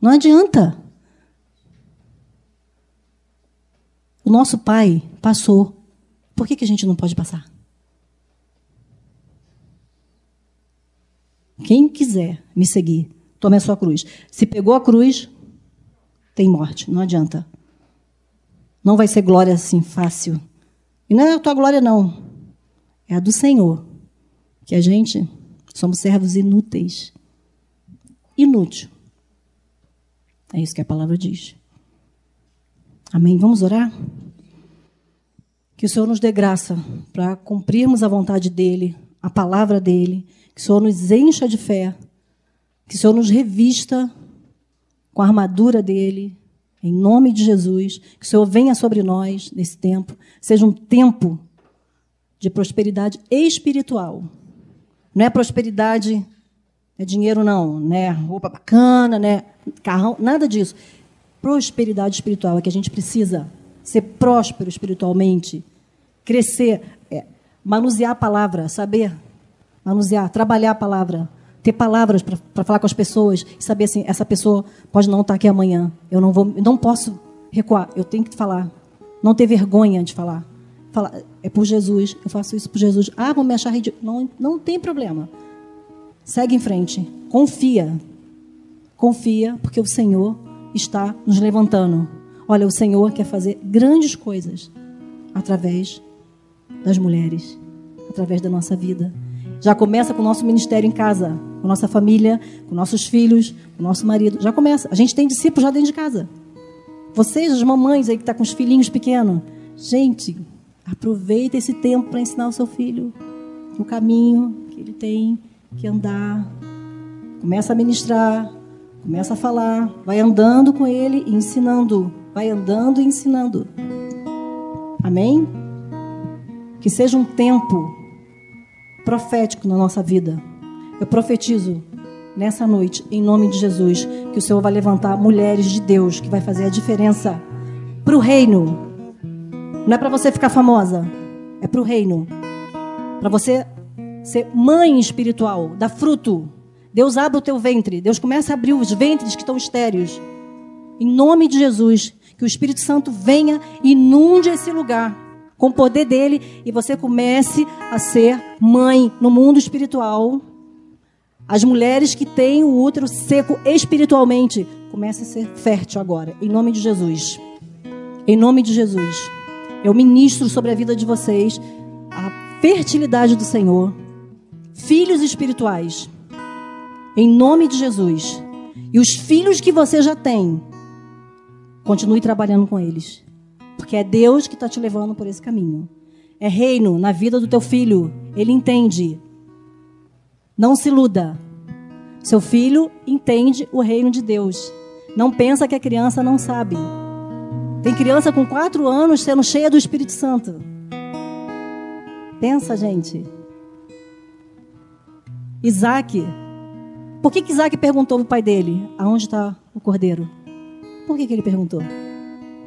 Não adianta. O nosso pai passou. Por que, que a gente não pode passar? Quem quiser me seguir, tome a sua cruz. Se pegou a cruz, tem morte, não adianta. Não vai ser glória assim fácil. E não é a tua glória, não. É a do Senhor. Que a gente somos servos inúteis. Inútil. É isso que a palavra diz. Amém? Vamos orar? Que o Senhor nos dê graça para cumprirmos a vontade dEle, a palavra dEle que o Senhor nos encha de fé. Que o Senhor nos revista com a armadura dele, em nome de Jesus. Que o Senhor venha sobre nós nesse tempo. Seja um tempo de prosperidade espiritual. Não é prosperidade, é dinheiro, não. Né? Roupa bacana, né? carrão, nada disso. Prosperidade espiritual é que a gente precisa ser próspero espiritualmente, crescer, é, manusear a palavra, saber manusear, trabalhar a palavra, ter palavras para falar com as pessoas e saber assim, essa pessoa pode não estar aqui amanhã. Eu não vou, não posso recuar, eu tenho que falar. Não ter vergonha de falar. Falar, é por Jesus, eu faço isso por Jesus. Ah, vão me achar ridículo. Não, não tem problema. Segue em frente. Confia. Confia, porque o Senhor está nos levantando. Olha, o Senhor quer fazer grandes coisas através das mulheres, através da nossa vida. Já começa com o nosso ministério em casa, com nossa família, com nossos filhos, com nosso marido. Já começa. A gente tem discípulos já dentro de casa. Vocês, as mamães aí que estão tá com os filhinhos pequenos, gente, aproveita esse tempo para ensinar o seu filho o caminho que ele tem que andar. Começa a ministrar, Começa a falar, vai andando com ele e ensinando. Vai andando e ensinando. Amém? Que seja um tempo profético na nossa vida. Eu profetizo nessa noite, em nome de Jesus, que o Senhor vai levantar mulheres de Deus que vai fazer a diferença para o reino. Não é para você ficar famosa, é para o reino. Para você ser mãe espiritual, dar fruto. Deus abre o teu ventre, Deus começa a abrir os ventres que estão estéreos. Em nome de Jesus, que o Espírito Santo venha e inunde esse lugar com o poder dele e você comece a ser mãe no mundo espiritual. As mulheres que têm o útero seco espiritualmente, comece a ser fértil agora, em nome de Jesus. Em nome de Jesus. Eu ministro sobre a vida de vocês a fertilidade do Senhor. Filhos espirituais. Em nome de Jesus. E os filhos que você já tem, continue trabalhando com eles. Porque é Deus que está te levando por esse caminho. É reino na vida do teu filho. Ele entende. Não se iluda. Seu filho entende o reino de Deus. Não pensa que a criança não sabe. Tem criança com quatro anos sendo cheia do Espírito Santo. Pensa, gente. Isaac. Por que, que Isaac perguntou para o pai dele: aonde está o cordeiro? Por que, que ele perguntou?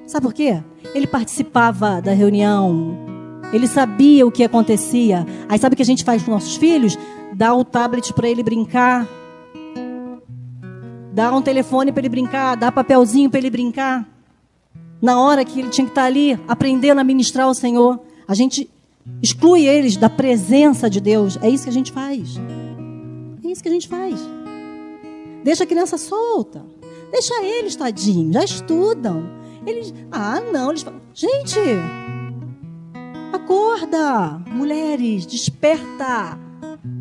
Sabe por quê? Ele participava da reunião. Ele sabia o que acontecia. Aí sabe o que a gente faz com nossos filhos? Dá o tablet para ele brincar. Dá um telefone para ele brincar. Dá papelzinho para ele brincar. Na hora que ele tinha que estar tá ali aprendendo a ministrar o Senhor. A gente exclui eles da presença de Deus. É isso que a gente faz. É isso que a gente faz. Deixa a criança solta. Deixa eles, tadinho. Já estudam. Eles, ah, não, eles falam, gente, acorda, mulheres, desperta.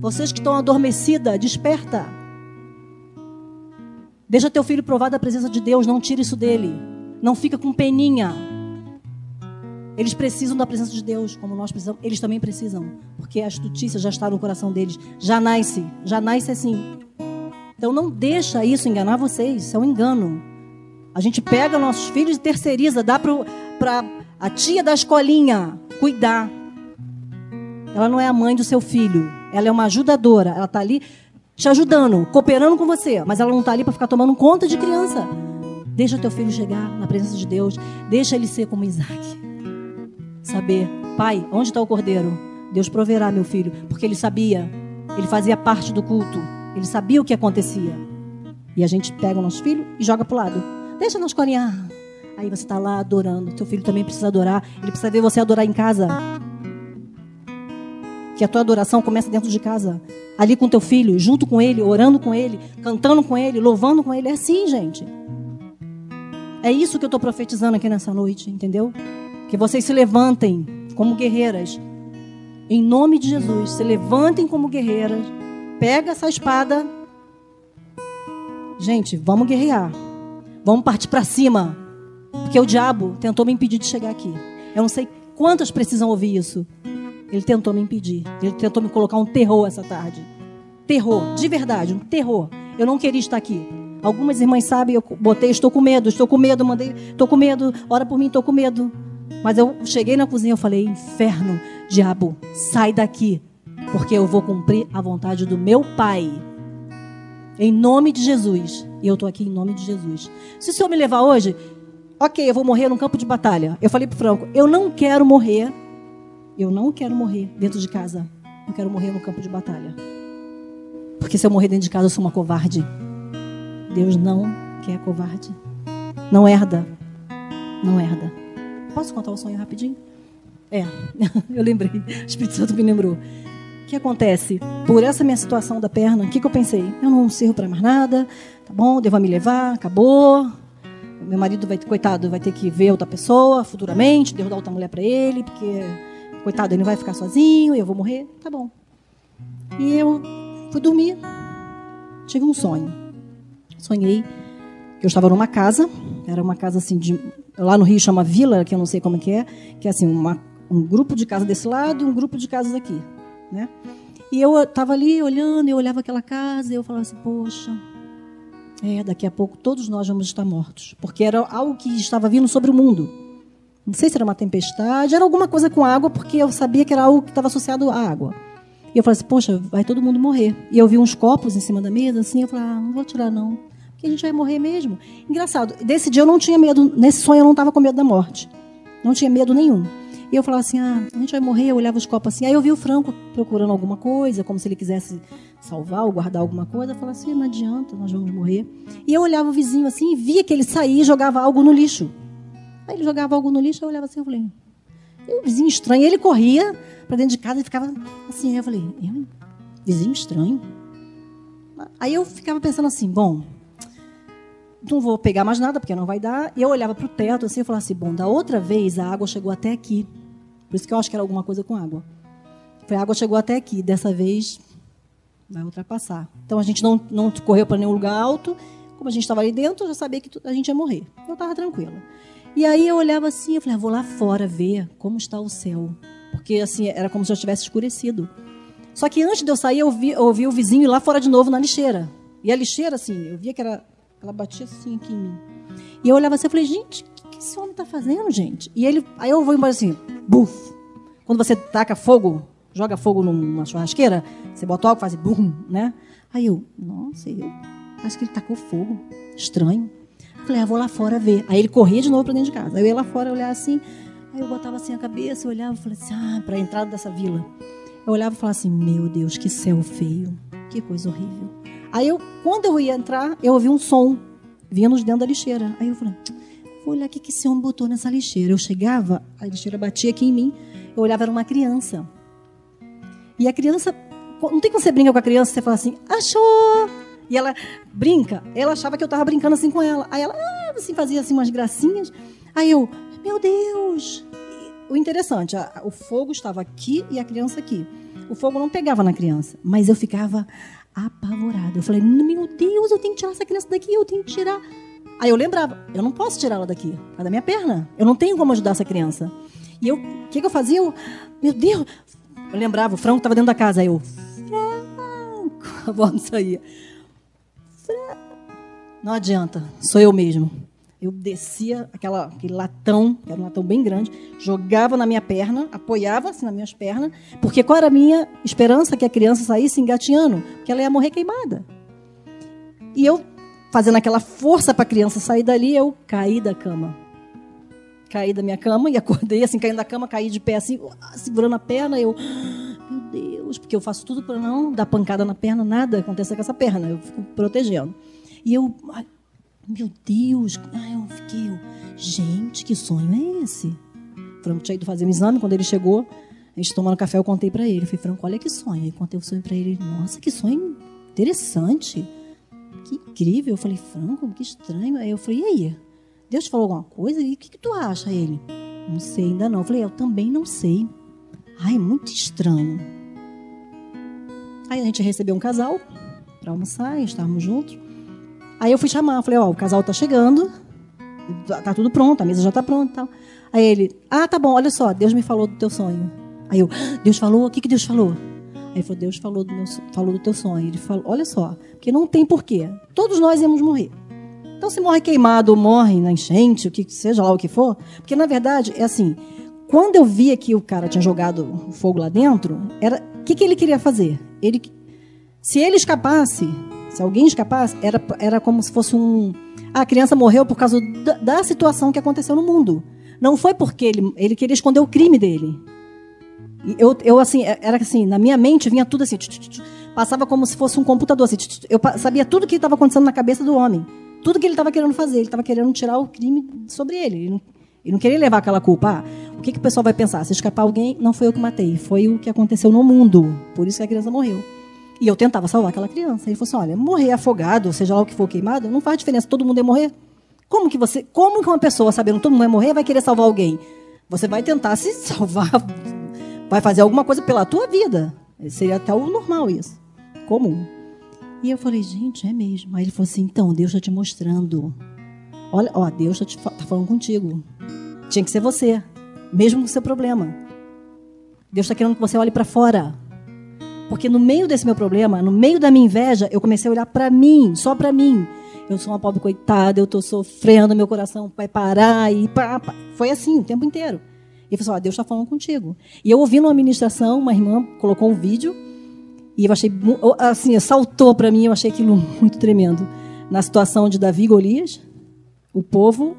Vocês que estão adormecidas, desperta. Deixa teu filho provar da presença de Deus, não tira isso dele. Não fica com peninha. Eles precisam da presença de Deus, como nós precisamos. Eles também precisam, porque a astutícia já está no coração deles. Já nasce, já nasce assim. Então não deixa isso enganar vocês, isso é um engano. A gente pega nossos filhos e terceiriza, dá para a tia da escolinha cuidar. Ela não é a mãe do seu filho, ela é uma ajudadora. Ela está ali te ajudando, cooperando com você, mas ela não está ali para ficar tomando conta de criança. Deixa teu filho chegar na presença de Deus, deixa ele ser como Isaac. Saber, pai, onde está o cordeiro? Deus proverá, meu filho, porque ele sabia, ele fazia parte do culto, ele sabia o que acontecia. E a gente pega o nosso filho e joga para o lado. Deixa nós corear. Aí você está lá adorando. Teu filho também precisa adorar. Ele precisa ver você adorar em casa. Que a tua adoração começa dentro de casa. Ali com teu filho, junto com ele, orando com ele, cantando com ele, louvando com ele. É assim, gente. É isso que eu estou profetizando aqui nessa noite, entendeu? Que vocês se levantem como guerreiras. Em nome de Jesus, se levantem como guerreiras. Pega essa espada. Gente, vamos guerrear. Vamos partir para cima. Porque o diabo tentou me impedir de chegar aqui. Eu não sei quantas precisam ouvir isso. Ele tentou me impedir. Ele tentou me colocar um terror essa tarde. Terror, de verdade, um terror. Eu não queria estar aqui. Algumas irmãs sabem, eu botei, estou com medo, estou com medo, mandei, estou com medo, ora por mim, estou com medo. Mas eu cheguei na cozinha, eu falei, inferno, diabo, sai daqui, porque eu vou cumprir a vontade do meu pai. Em nome de Jesus. E eu estou aqui em nome de Jesus. Se o Senhor me levar hoje, ok, eu vou morrer num campo de batalha. Eu falei para Franco, eu não quero morrer. Eu não quero morrer dentro de casa. Eu quero morrer no campo de batalha. Porque se eu morrer dentro de casa, eu sou uma covarde. Deus não quer covarde. Não herda. Não herda. Posso contar o um sonho rapidinho? É, eu lembrei. O Espírito Santo me lembrou. O que acontece? Por essa minha situação da perna, o que, que eu pensei? Eu não sirvo para mais nada, Tá bom, vai me levar, acabou. Meu marido vai, coitado, vai ter que ver outra pessoa futuramente, Deus dá outra mulher para ele, porque coitado, ele não vai ficar sozinho, eu vou morrer. Tá bom. E eu fui dormir. Tive um sonho. Sonhei que eu estava numa casa, era uma casa assim de lá no Rio chama vila, que eu não sei como que é, que é assim uma, um grupo de casa desse lado e um grupo de casas aqui, né? E eu estava ali olhando, eu olhava aquela casa e eu falava assim, poxa, É, daqui a pouco todos nós vamos estar mortos. Porque era algo que estava vindo sobre o mundo. Não sei se era uma tempestade, era alguma coisa com água, porque eu sabia que era algo que estava associado à água. E eu falei assim, poxa, vai todo mundo morrer. E eu vi uns copos em cima da mesa, assim, eu falei, ah, não vou tirar não. Porque a gente vai morrer mesmo. Engraçado, desse dia eu não tinha medo, nesse sonho eu não estava com medo da morte. Não tinha medo nenhum. E eu falava assim, ah, a gente vai morrer, eu olhava os copos assim. Aí eu vi o Franco procurando alguma coisa, como se ele quisesse salvar ou guardar alguma coisa. Eu falava assim, não adianta, nós vamos morrer. E eu olhava o vizinho assim e via que ele saía e jogava algo no lixo. Aí ele jogava algo no lixo, eu olhava assim, eu falei, e o vizinho estranho. Ele corria para dentro de casa e ficava assim. Aí eu falei, eu, vizinho estranho. Aí eu ficava pensando assim, bom, não vou pegar mais nada porque não vai dar. E eu olhava para o teto assim e falava assim, bom, da outra vez a água chegou até aqui. Por isso que eu acho que era alguma coisa com água. Foi a água chegou até aqui. Dessa vez vai ultrapassar. Então a gente não, não correu para nenhum lugar alto. Como a gente estava ali dentro, eu já sabia que a gente ia morrer. Eu estava tranquila. E aí eu olhava assim, eu falei, ah, vou lá fora ver como está o céu. Porque assim, era como se eu tivesse escurecido. Só que antes de eu sair, eu vi, eu ouvi o vizinho lá fora de novo na lixeira. E a lixeira, assim, eu via que era. Ela batia assim aqui em mim. E eu olhava assim e falei, gente, o que, esse homem está fazendo, gente? E ele. Aí eu vou embora assim, buf. Quando você taca fogo, joga fogo numa churrasqueira, você bota algo faz bum, né? Aí eu, nossa, eu acho que ele tacou fogo. Estranho. Falei, ah, vou lá fora ver. Aí ele corria de novo para dentro de casa. Aí eu ia lá fora olhar assim. Aí eu botava assim a cabeça, eu olhava e falei assim, ah, para a entrada dessa vila. Eu olhava e falava assim, meu Deus, que céu feio. Que coisa horrível. Aí eu, quando eu ia entrar, eu ouvi um som vindo de dentro da lixeira. Aí eu falei, vou olhar o que, esse homem botou nessa lixeira. Eu chegava, a lixeira batia aqui em mim. Eu olhava, era uma criança. E a criança, não tem como você brincar com a criança, você fala assim, achou! E ela brinca. Ela achava que eu estava brincando assim com ela. Aí ela ah, assim, fazia assim umas gracinhas. Aí eu, meu Deus! E o interessante, a, o fogo estava aqui e a criança aqui. O fogo não pegava na criança, mas eu ficava apavorada. Eu falei, meu Deus, eu tenho que tirar essa criança daqui, eu tenho que tirar. Aí eu lembrava, eu não posso tirá-la daqui, é da minha perna. Eu não tenho como ajudar essa criança. E eu, o que, que eu fazia? Eu, meu Deus, eu lembrava, o Franco estava dentro da casa. Aí eu, Franco, a voz não saía. Não adianta, sou eu mesmo. Eu descia aquela, aquele latão, que era um latão bem grande, jogava na minha perna, apoiava assim nas minhas pernas, porque qual era a minha esperança que a criança saísse engatinhando? Que ela ia morrer queimada. E eu, fazendo aquela força para a criança sair dali, eu caí da cama. Caí da minha cama e acordei assim, caindo da cama, caí de pé assim, segurando a perna, eu, meu Deus, porque eu faço tudo para não dar pancada na perna, nada aconteça com essa perna, eu fico protegendo. E eu, meu Deus, ai, eu fiquei, eu, gente, que sonho é esse? Franco tinha ido fazer um exame, quando ele chegou, a gente tomando café, eu contei para ele. Eu falei, Franco, olha que sonho. Eu contei o sonho para ele. Nossa, que sonho interessante. Que incrível. Eu falei, Franco, que estranho. Aí eu falei, e aí? Deus te falou alguma coisa? E o que, que tu acha, ele? Não sei ainda não. Eu falei, eu também não sei. Ai, muito estranho. Aí a gente recebeu um casal para almoçar, estávamos juntos. Aí eu fui chamar, falei, ó, oh, o casal tá chegando, tá tudo pronto, a mesa já tá pronta tal. Aí ele, ah, tá bom, olha só, Deus me falou do teu sonho. Aí eu, Deus falou? O que, que Deus falou? Aí ele falou, Deus falou do, meu, falou do teu sonho. Ele falou, olha só, porque não tem porquê. Todos nós íamos morrer. Então, se morre queimado ou morre na enchente, o que seja lá o que for, porque na verdade é assim, quando eu via que o cara tinha jogado fogo lá dentro, era o que, que ele queria fazer? Ele, se ele escapasse, se alguém escapasse, era, era como se fosse um. Ah, a criança morreu por causa da, da situação que aconteceu no mundo. Não foi porque ele, ele queria esconder o crime dele. Eu, eu, assim, é, era assim, na minha mente vinha tudo assim, passava como se fosse um computador. Assim, eu sabia tudo o que estava acontecendo na cabeça do homem. Tudo que ele estava querendo fazer. Ele estava querendo tirar o crime sobre ele. Ele não, ele não queria levar aquela culpa. Ah, o que, que o pessoal vai pensar? Se escapar alguém, não foi eu que matei. Foi o que aconteceu no mundo. Por isso que a criança morreu. E eu tentava salvar aquela criança. Ele falou assim: olha, morrer afogado, seja lá o que for queimado, não faz diferença, todo mundo ia morrer. Como que você, como que uma pessoa, sabendo que todo mundo vai morrer, vai querer salvar alguém? Você vai tentar se salvar, vai fazer alguma coisa pela tua vida. Seria até o normal isso, comum. E eu falei, gente, é mesmo. Aí ele falou assim: então, Deus está te mostrando. Olha, ó, Deus está tá falando contigo. Tinha que ser você, mesmo com o seu problema. Deus está querendo que você olhe para fora. Porque no meio desse meu problema, no meio da minha inveja, eu comecei a olhar para mim, só para mim. eu sou uma pobre coitada, eu estou sofrendo, meu coração vai parar. E pá, pá. Foi assim o tempo inteiro. E ele falou assim, Deus está falando contigo. E eu ouvi numa ministração, uma irmã colocou um vídeo, e eu achei, assim, saltou para mim, eu achei aquilo muito tremendo. Na situação de Davi e Golias, o povo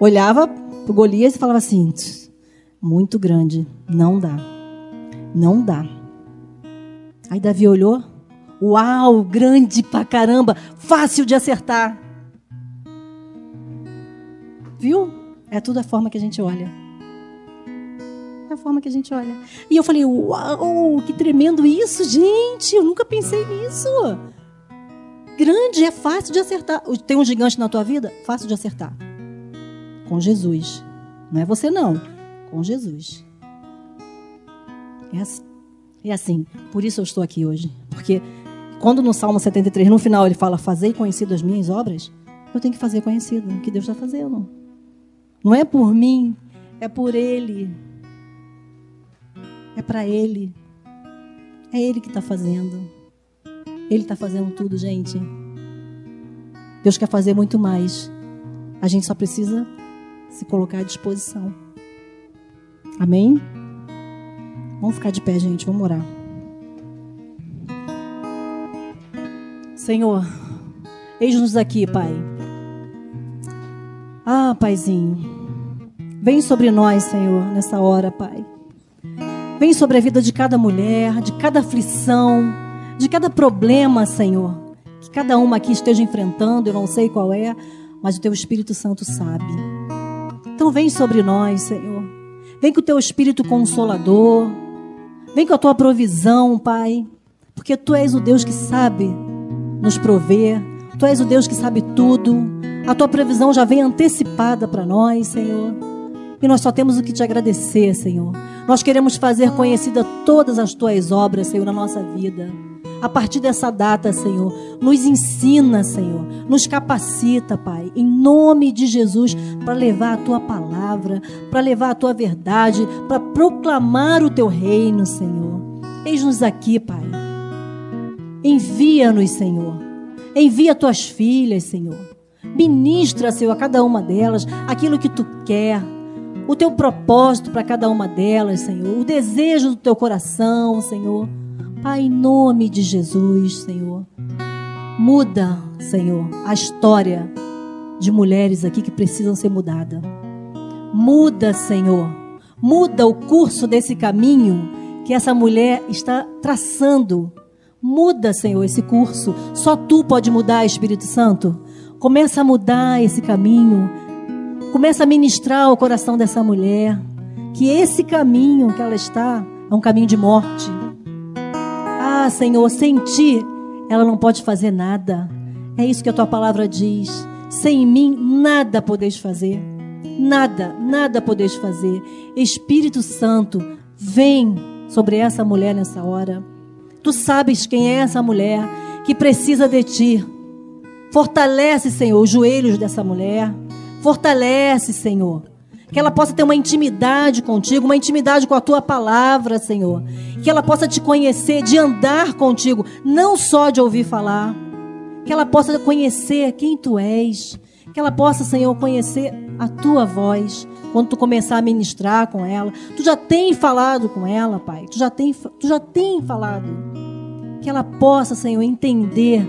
olhava para Golias e falava assim, muito grande, não dá, não dá. Aí Davi olhou, uau, grande pra caramba, fácil de acertar. Viu? É tudo a forma que a gente olha a forma que a gente olha. E eu falei, uau, que tremendo isso, gente! Eu nunca pensei nisso. Grande, é fácil de acertar. Tem um gigante na tua vida? Fácil de acertar. Com Jesus. Não é você, não. Com Jesus. É assim. É assim. Por isso eu estou aqui hoje. Porque quando no Salmo 73, no final, ele fala: Fazei conhecido as minhas obras, eu tenho que fazer conhecido o que Deus está fazendo. Não é por mim, é por Ele. É para Ele. É Ele que está fazendo. Ele está fazendo tudo, gente. Deus quer fazer muito mais. A gente só precisa se colocar à disposição. Amém? Vamos ficar de pé, gente. Vamos orar. Senhor, eis-nos aqui, Pai. Ah, Paizinho. Vem sobre nós, Senhor, nessa hora, Pai. Vem sobre a vida de cada mulher, de cada aflição, de cada problema, Senhor. Que cada uma aqui esteja enfrentando, eu não sei qual é, mas o Teu Espírito Santo sabe. Então vem sobre nós, Senhor. Vem com o Teu Espírito Consolador. Vem com a Tua provisão, Pai. Porque Tu és o Deus que sabe nos prover. Tu és o Deus que sabe tudo. A Tua previsão já vem antecipada para nós, Senhor. E nós só temos o que te agradecer, Senhor. Nós queremos fazer conhecida todas as tuas obras, Senhor, na nossa vida. A partir dessa data, Senhor, nos ensina, Senhor, nos capacita, Pai, em nome de Jesus, para levar a tua palavra, para levar a tua verdade, para proclamar o teu reino, Senhor. Eis-nos aqui, Pai. Envia-nos, Senhor. Envia tuas filhas, Senhor. Ministra, Senhor, a cada uma delas aquilo que tu quer o teu propósito para cada uma delas, Senhor, o desejo do teu coração, Senhor. Pai, em nome de Jesus, Senhor. Muda, Senhor, a história de mulheres aqui que precisam ser mudada. Muda, Senhor. Muda o curso desse caminho que essa mulher está traçando. Muda, Senhor, esse curso. Só tu pode mudar, Espírito Santo. Começa a mudar esse caminho Começa a ministrar o coração dessa mulher que esse caminho que ela está é um caminho de morte. Ah, Senhor, sem ti ela não pode fazer nada. É isso que a tua palavra diz. Sem mim nada podeis fazer. Nada, nada podeis fazer. Espírito Santo, vem sobre essa mulher nessa hora. Tu sabes quem é essa mulher que precisa de ti. Fortalece, Senhor, os joelhos dessa mulher. Fortalece, Senhor. Que ela possa ter uma intimidade contigo, uma intimidade com a tua palavra, Senhor. Que ela possa te conhecer, de andar contigo, não só de ouvir falar. Que ela possa conhecer quem tu és. Que ela possa, Senhor, conhecer a tua voz. Quando tu começar a ministrar com ela, tu já tem falado com ela, Pai. Tu já tem, tu já tem falado. Que ela possa, Senhor, entender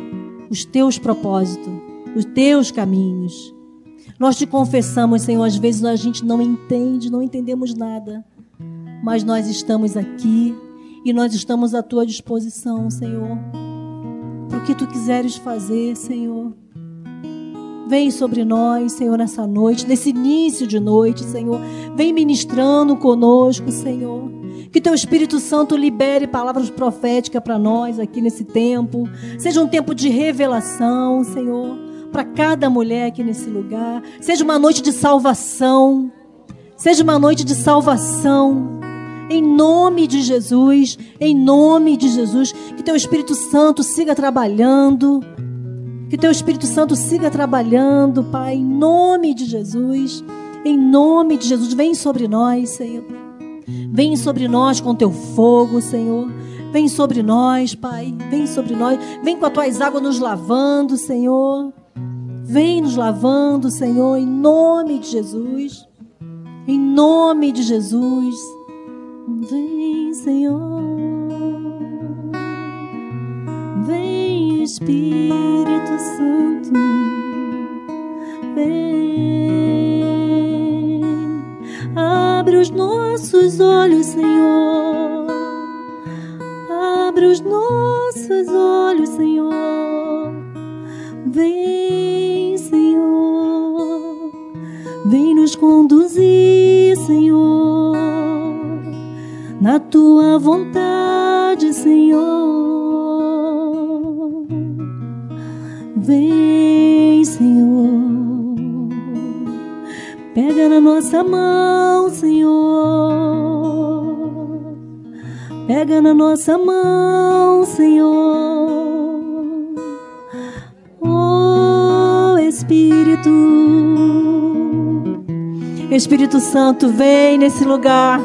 os teus propósitos, os teus caminhos. Nós te confessamos, Senhor, às vezes a gente não entende, não entendemos nada, mas nós estamos aqui e nós estamos à tua disposição, Senhor. Para o que tu quiseres fazer, Senhor. Vem sobre nós, Senhor, nessa noite, nesse início de noite, Senhor. Vem ministrando conosco, Senhor. Que teu Espírito Santo libere palavras proféticas para nós aqui nesse tempo. Seja um tempo de revelação, Senhor para cada mulher aqui nesse lugar. Seja uma noite de salvação. Seja uma noite de salvação. Em nome de Jesus, em nome de Jesus, que teu Espírito Santo siga trabalhando. Que teu Espírito Santo siga trabalhando, Pai, em nome de Jesus. Em nome de Jesus, vem sobre nós, Senhor. Vem sobre nós com teu fogo, Senhor. Vem sobre nós, Pai. Vem sobre nós. Vem com as tuas águas nos lavando, Senhor. Vem nos lavando, Senhor, em nome de Jesus. Em nome de Jesus. Vem, Senhor. Vem, Espírito Santo. Vem. Abre os nossos olhos, Senhor. Abre os nossos olhos, Senhor. Vem, Vem nos conduzir, Senhor, na tua vontade, Senhor. Vem, Senhor. Pega na nossa mão, Senhor. Pega na nossa mão, Senhor. Oh, Espírito. Espírito Santo, vem nesse lugar.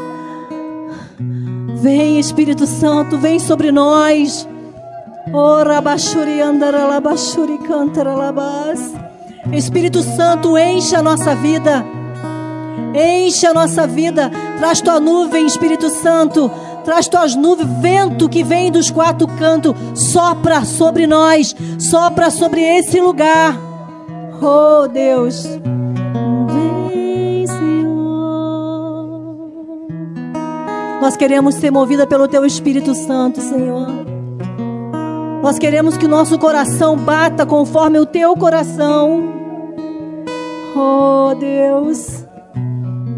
Vem, Espírito Santo, vem sobre nós. Ora. Espírito Santo, enche a nossa vida. Enche a nossa vida. Traz tua nuvem, Espírito Santo. Traz tuas nuvens, vento que vem dos quatro cantos. Sopra sobre nós. Sopra sobre esse lugar. Oh, Deus. Nós queremos ser movida pelo teu Espírito Santo, Senhor. Nós queremos que o nosso coração bata conforme o teu coração. Oh, Deus.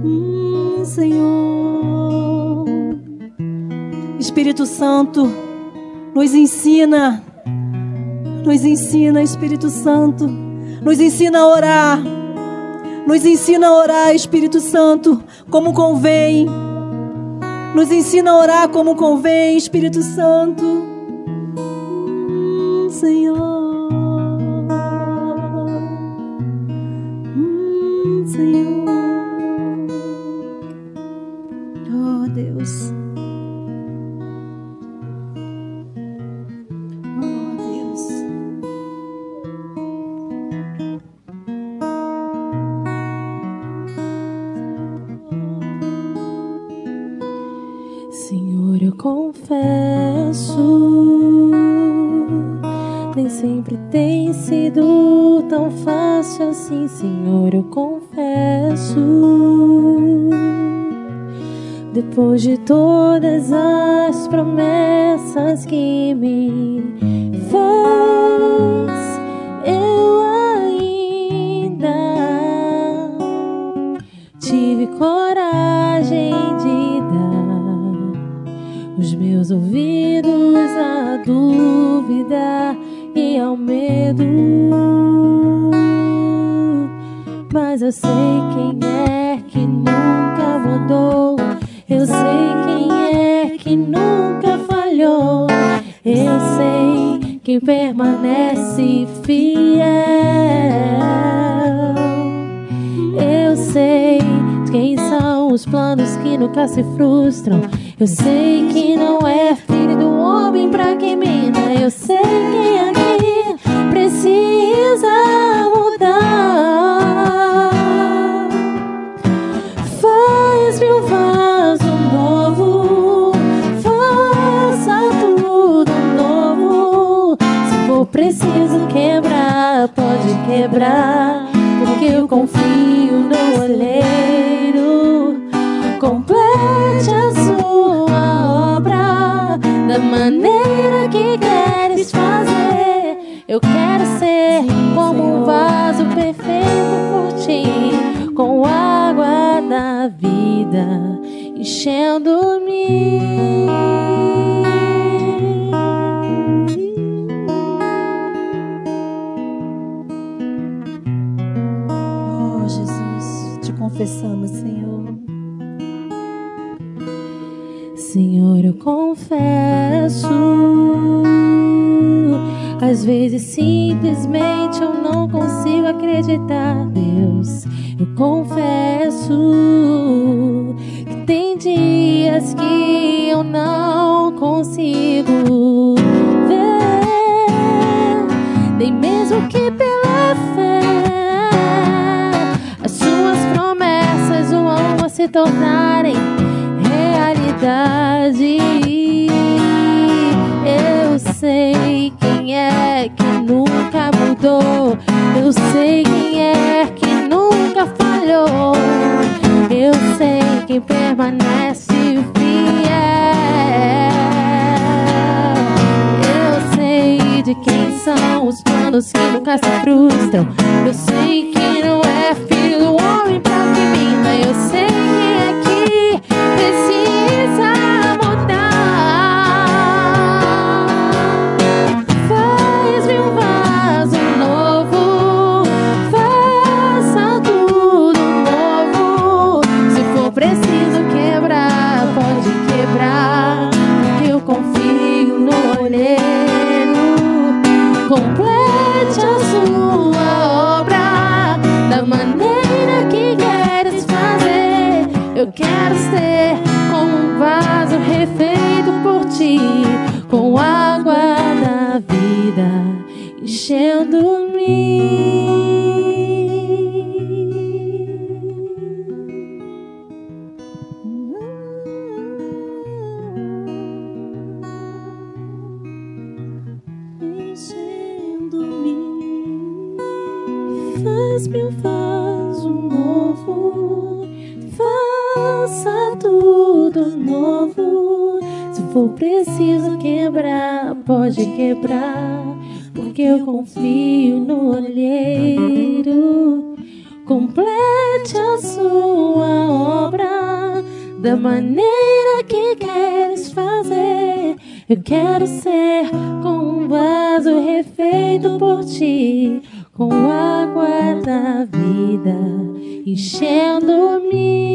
Hum, Senhor. Espírito Santo, nos ensina. Nos ensina, Espírito Santo. Nos ensina a orar. Nos ensina a orar, Espírito Santo, como convém. Nos ensina a orar como convém, Espírito Santo. Hum, Senhor. Depois de todas se frustram. Eu sei que confessamos, Senhor. Senhor, eu confesso. Às vezes simplesmente eu não consigo acreditar, Deus. Eu confesso que tem dias que eu não consigo tornarem realidade. Eu sei quem é que nunca mudou. Eu sei quem é que nunca falhou. Eu sei quem permanece fiel. Eu sei de quem são os planos que nunca se frustram. Eu sei que não é filho do homem pra que minta. Eu sei preciso quebrar, pode quebrar, porque eu confio no olheiro. Complete a sua obra da maneira que queres fazer. Eu quero ser como um vaso refeito por ti, com água da vida enchendo-me.